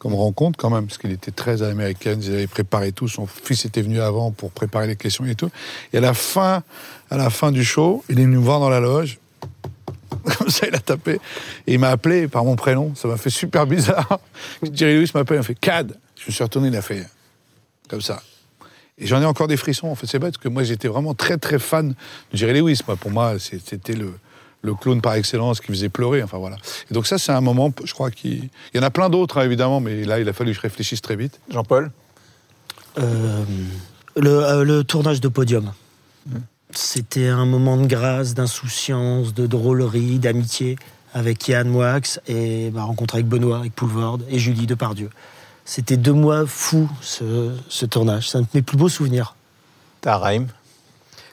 S3: comme rencontre quand même, parce qu'il était très à l'américaine, ils avaient préparé tout, son fils était venu avant pour préparer les questions et tout. Et à la fin, à la fin du show, il est venu me voir dans la loge. Comme ça, il a tapé. Et il m'a appelé par mon prénom. Ça m'a fait super bizarre. Jerry Lewis m'appelle, il m'a fait CAD. Je me suis retourné, il a fait comme ça. Et j'en ai encore des frissons. En fait, c'est bête, parce que moi, j'étais vraiment très, très fan de Jerry Lewis. Moi, pour moi, c'était le, le clown par excellence qui faisait pleurer. Enfin, voilà. Et donc, ça, c'est un moment, je crois qu'il il y en a plein d'autres, hein, évidemment, mais là, il a fallu que je réfléchisse très vite.
S2: Jean-Paul?
S9: Euh, le, euh, le tournage de Podium. C'était un moment de grâce, d'insouciance, de drôlerie, d'amitié avec Yann Moix et ma rencontre avec Benoît, avec Poulvord et Julie Depardieu. C'était deux mois fous, ce, ce tournage. C'est un de mes plus beaux souvenirs.
S2: Taraim.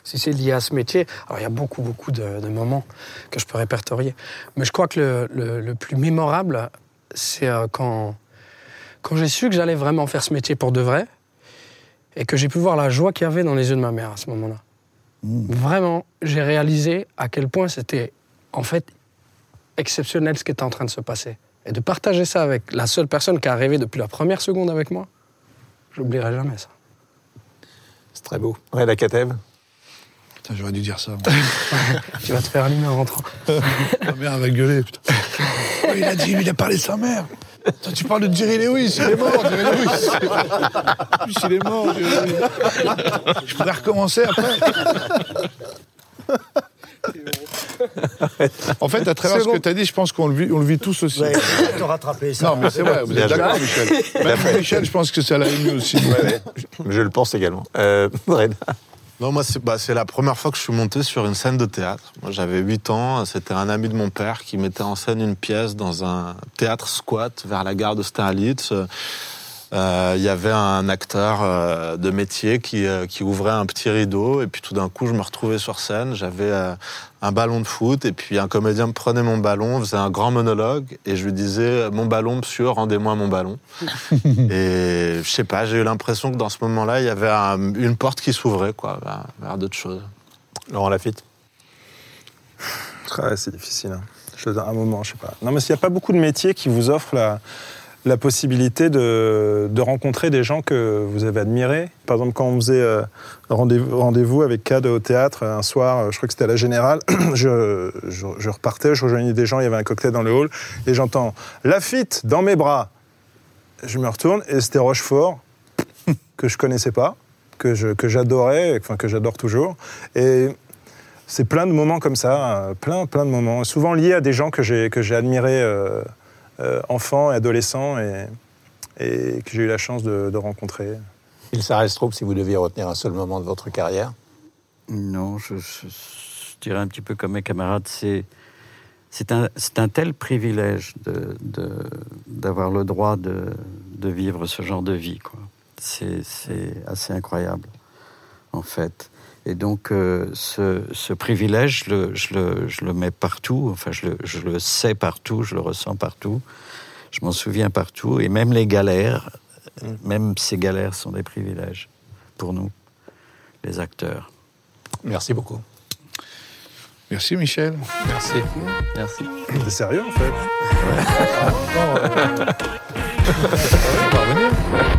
S8: Si c'est lié à ce métier, alors il y a beaucoup, beaucoup de, de moments que je peux répertorier. Mais je crois que le, le- le plus mémorable, c'est euh, quand, quand j'ai su que j'allais vraiment faire ce métier pour de vrai et que j'ai pu voir la joie qu'il y avait dans les yeux de ma mère à ce moment-là. Vraiment, j'ai réalisé à quel point c'était en fait exceptionnel ce qui était en train de se passer. Et de partager ça avec la seule personne qui a rêvé depuis la première seconde avec moi, j'oublierai jamais ça.
S2: C'est très beau. Reda Kateb.
S3: Putain, j'aurais dû dire ça. moi.
S8: Tu vas te faire allumer en rentrant.
S3: Ma mère va gueuler, putain. Oh, il a dit, il a parlé de sa mère. Toi, tu parles de Jerry Lewis, il est mort, Jerry Lewis. En plus, il est mort, Jerry Lewis. Je pourrais recommencer après. En fait, à travers ce
S9: bon.
S3: que tu as dit, je pense qu'on le vit, on le vit tous aussi.
S9: Ouais, te rattraper ça.
S3: Non, mais c'est vrai, vous êtes d'accord, Michel. Même Michel, je pense que ça l'a ému aussi.
S2: Je le pense également. Euh, Reda.
S6: Non, moi, c'est bah, c'est la première fois que je suis monté sur une scène de théâtre. Moi, j'avais 8 ans. C'était un ami de mon père qui mettait en scène une pièce dans un théâtre squat vers la gare d'Austerlitz. Euh, Il y avait un acteur euh, de métier qui, euh, qui ouvrait un petit rideau. Et puis tout d'un coup, je me retrouvais sur scène. J'avais euh, un ballon de foot. Et puis un comédien me prenait mon ballon, faisait un grand monologue. Et je lui disais Mon ballon, monsieur, rendez-moi mon ballon. et je sais pas, j'ai eu l'impression que dans ce moment-là, il y avait un- une porte qui s'ouvrait, quoi, vers, vers d'autres choses.
S2: Laurent Lafitte.
S5: Ouais, c'est difficile. hein. Je un moment, je sais pas. Non, mais il n'y a pas beaucoup de métiers qui vous offrent la, la possibilité de, rencontrer des gens que vous avez admirés. Par exemple, quand on faisait euh, rendez-vous rendez-vous avec Cad au théâtre un soir, euh, je crois que c'était à la Générale, je, repartais, je rejoignais des gens, il y avait un cocktail dans le hall, et j'entends « Lafitte, dans mes bras !» Je me retourne, et c'était Rochefort, que je connaissais pas, que je- que j'adorais, enfin que j'adore toujours. Et c'est plein de moments comme ça, euh, plein, plein de moments, souvent liés à des gens que j'ai admirés euh, euh, enfants et adolescents et, et que j'ai eu la chance de, de rencontrer.
S2: Il s'arrête trop si vous deviez retenir un seul moment de votre carrière.
S4: Non, je, je- je dirais un petit peu comme mes camarades, c'est c'est un, c'est un tel privilège de- de- d'avoir le droit de, de vivre ce genre de vie. c'est assez incroyable, en fait. Et donc, euh, ce, ce privilège, je le, je, le, je le mets partout, enfin, je le, je le sais partout, je le ressens partout, je m'en souviens partout, et même les galères, même ces galères sont des privilèges pour nous, les acteurs.
S2: Merci beaucoup.
S3: Merci, Michel.
S2: Merci.
S7: Merci.
S5: C'est sérieux en fait
S3: On va revenir.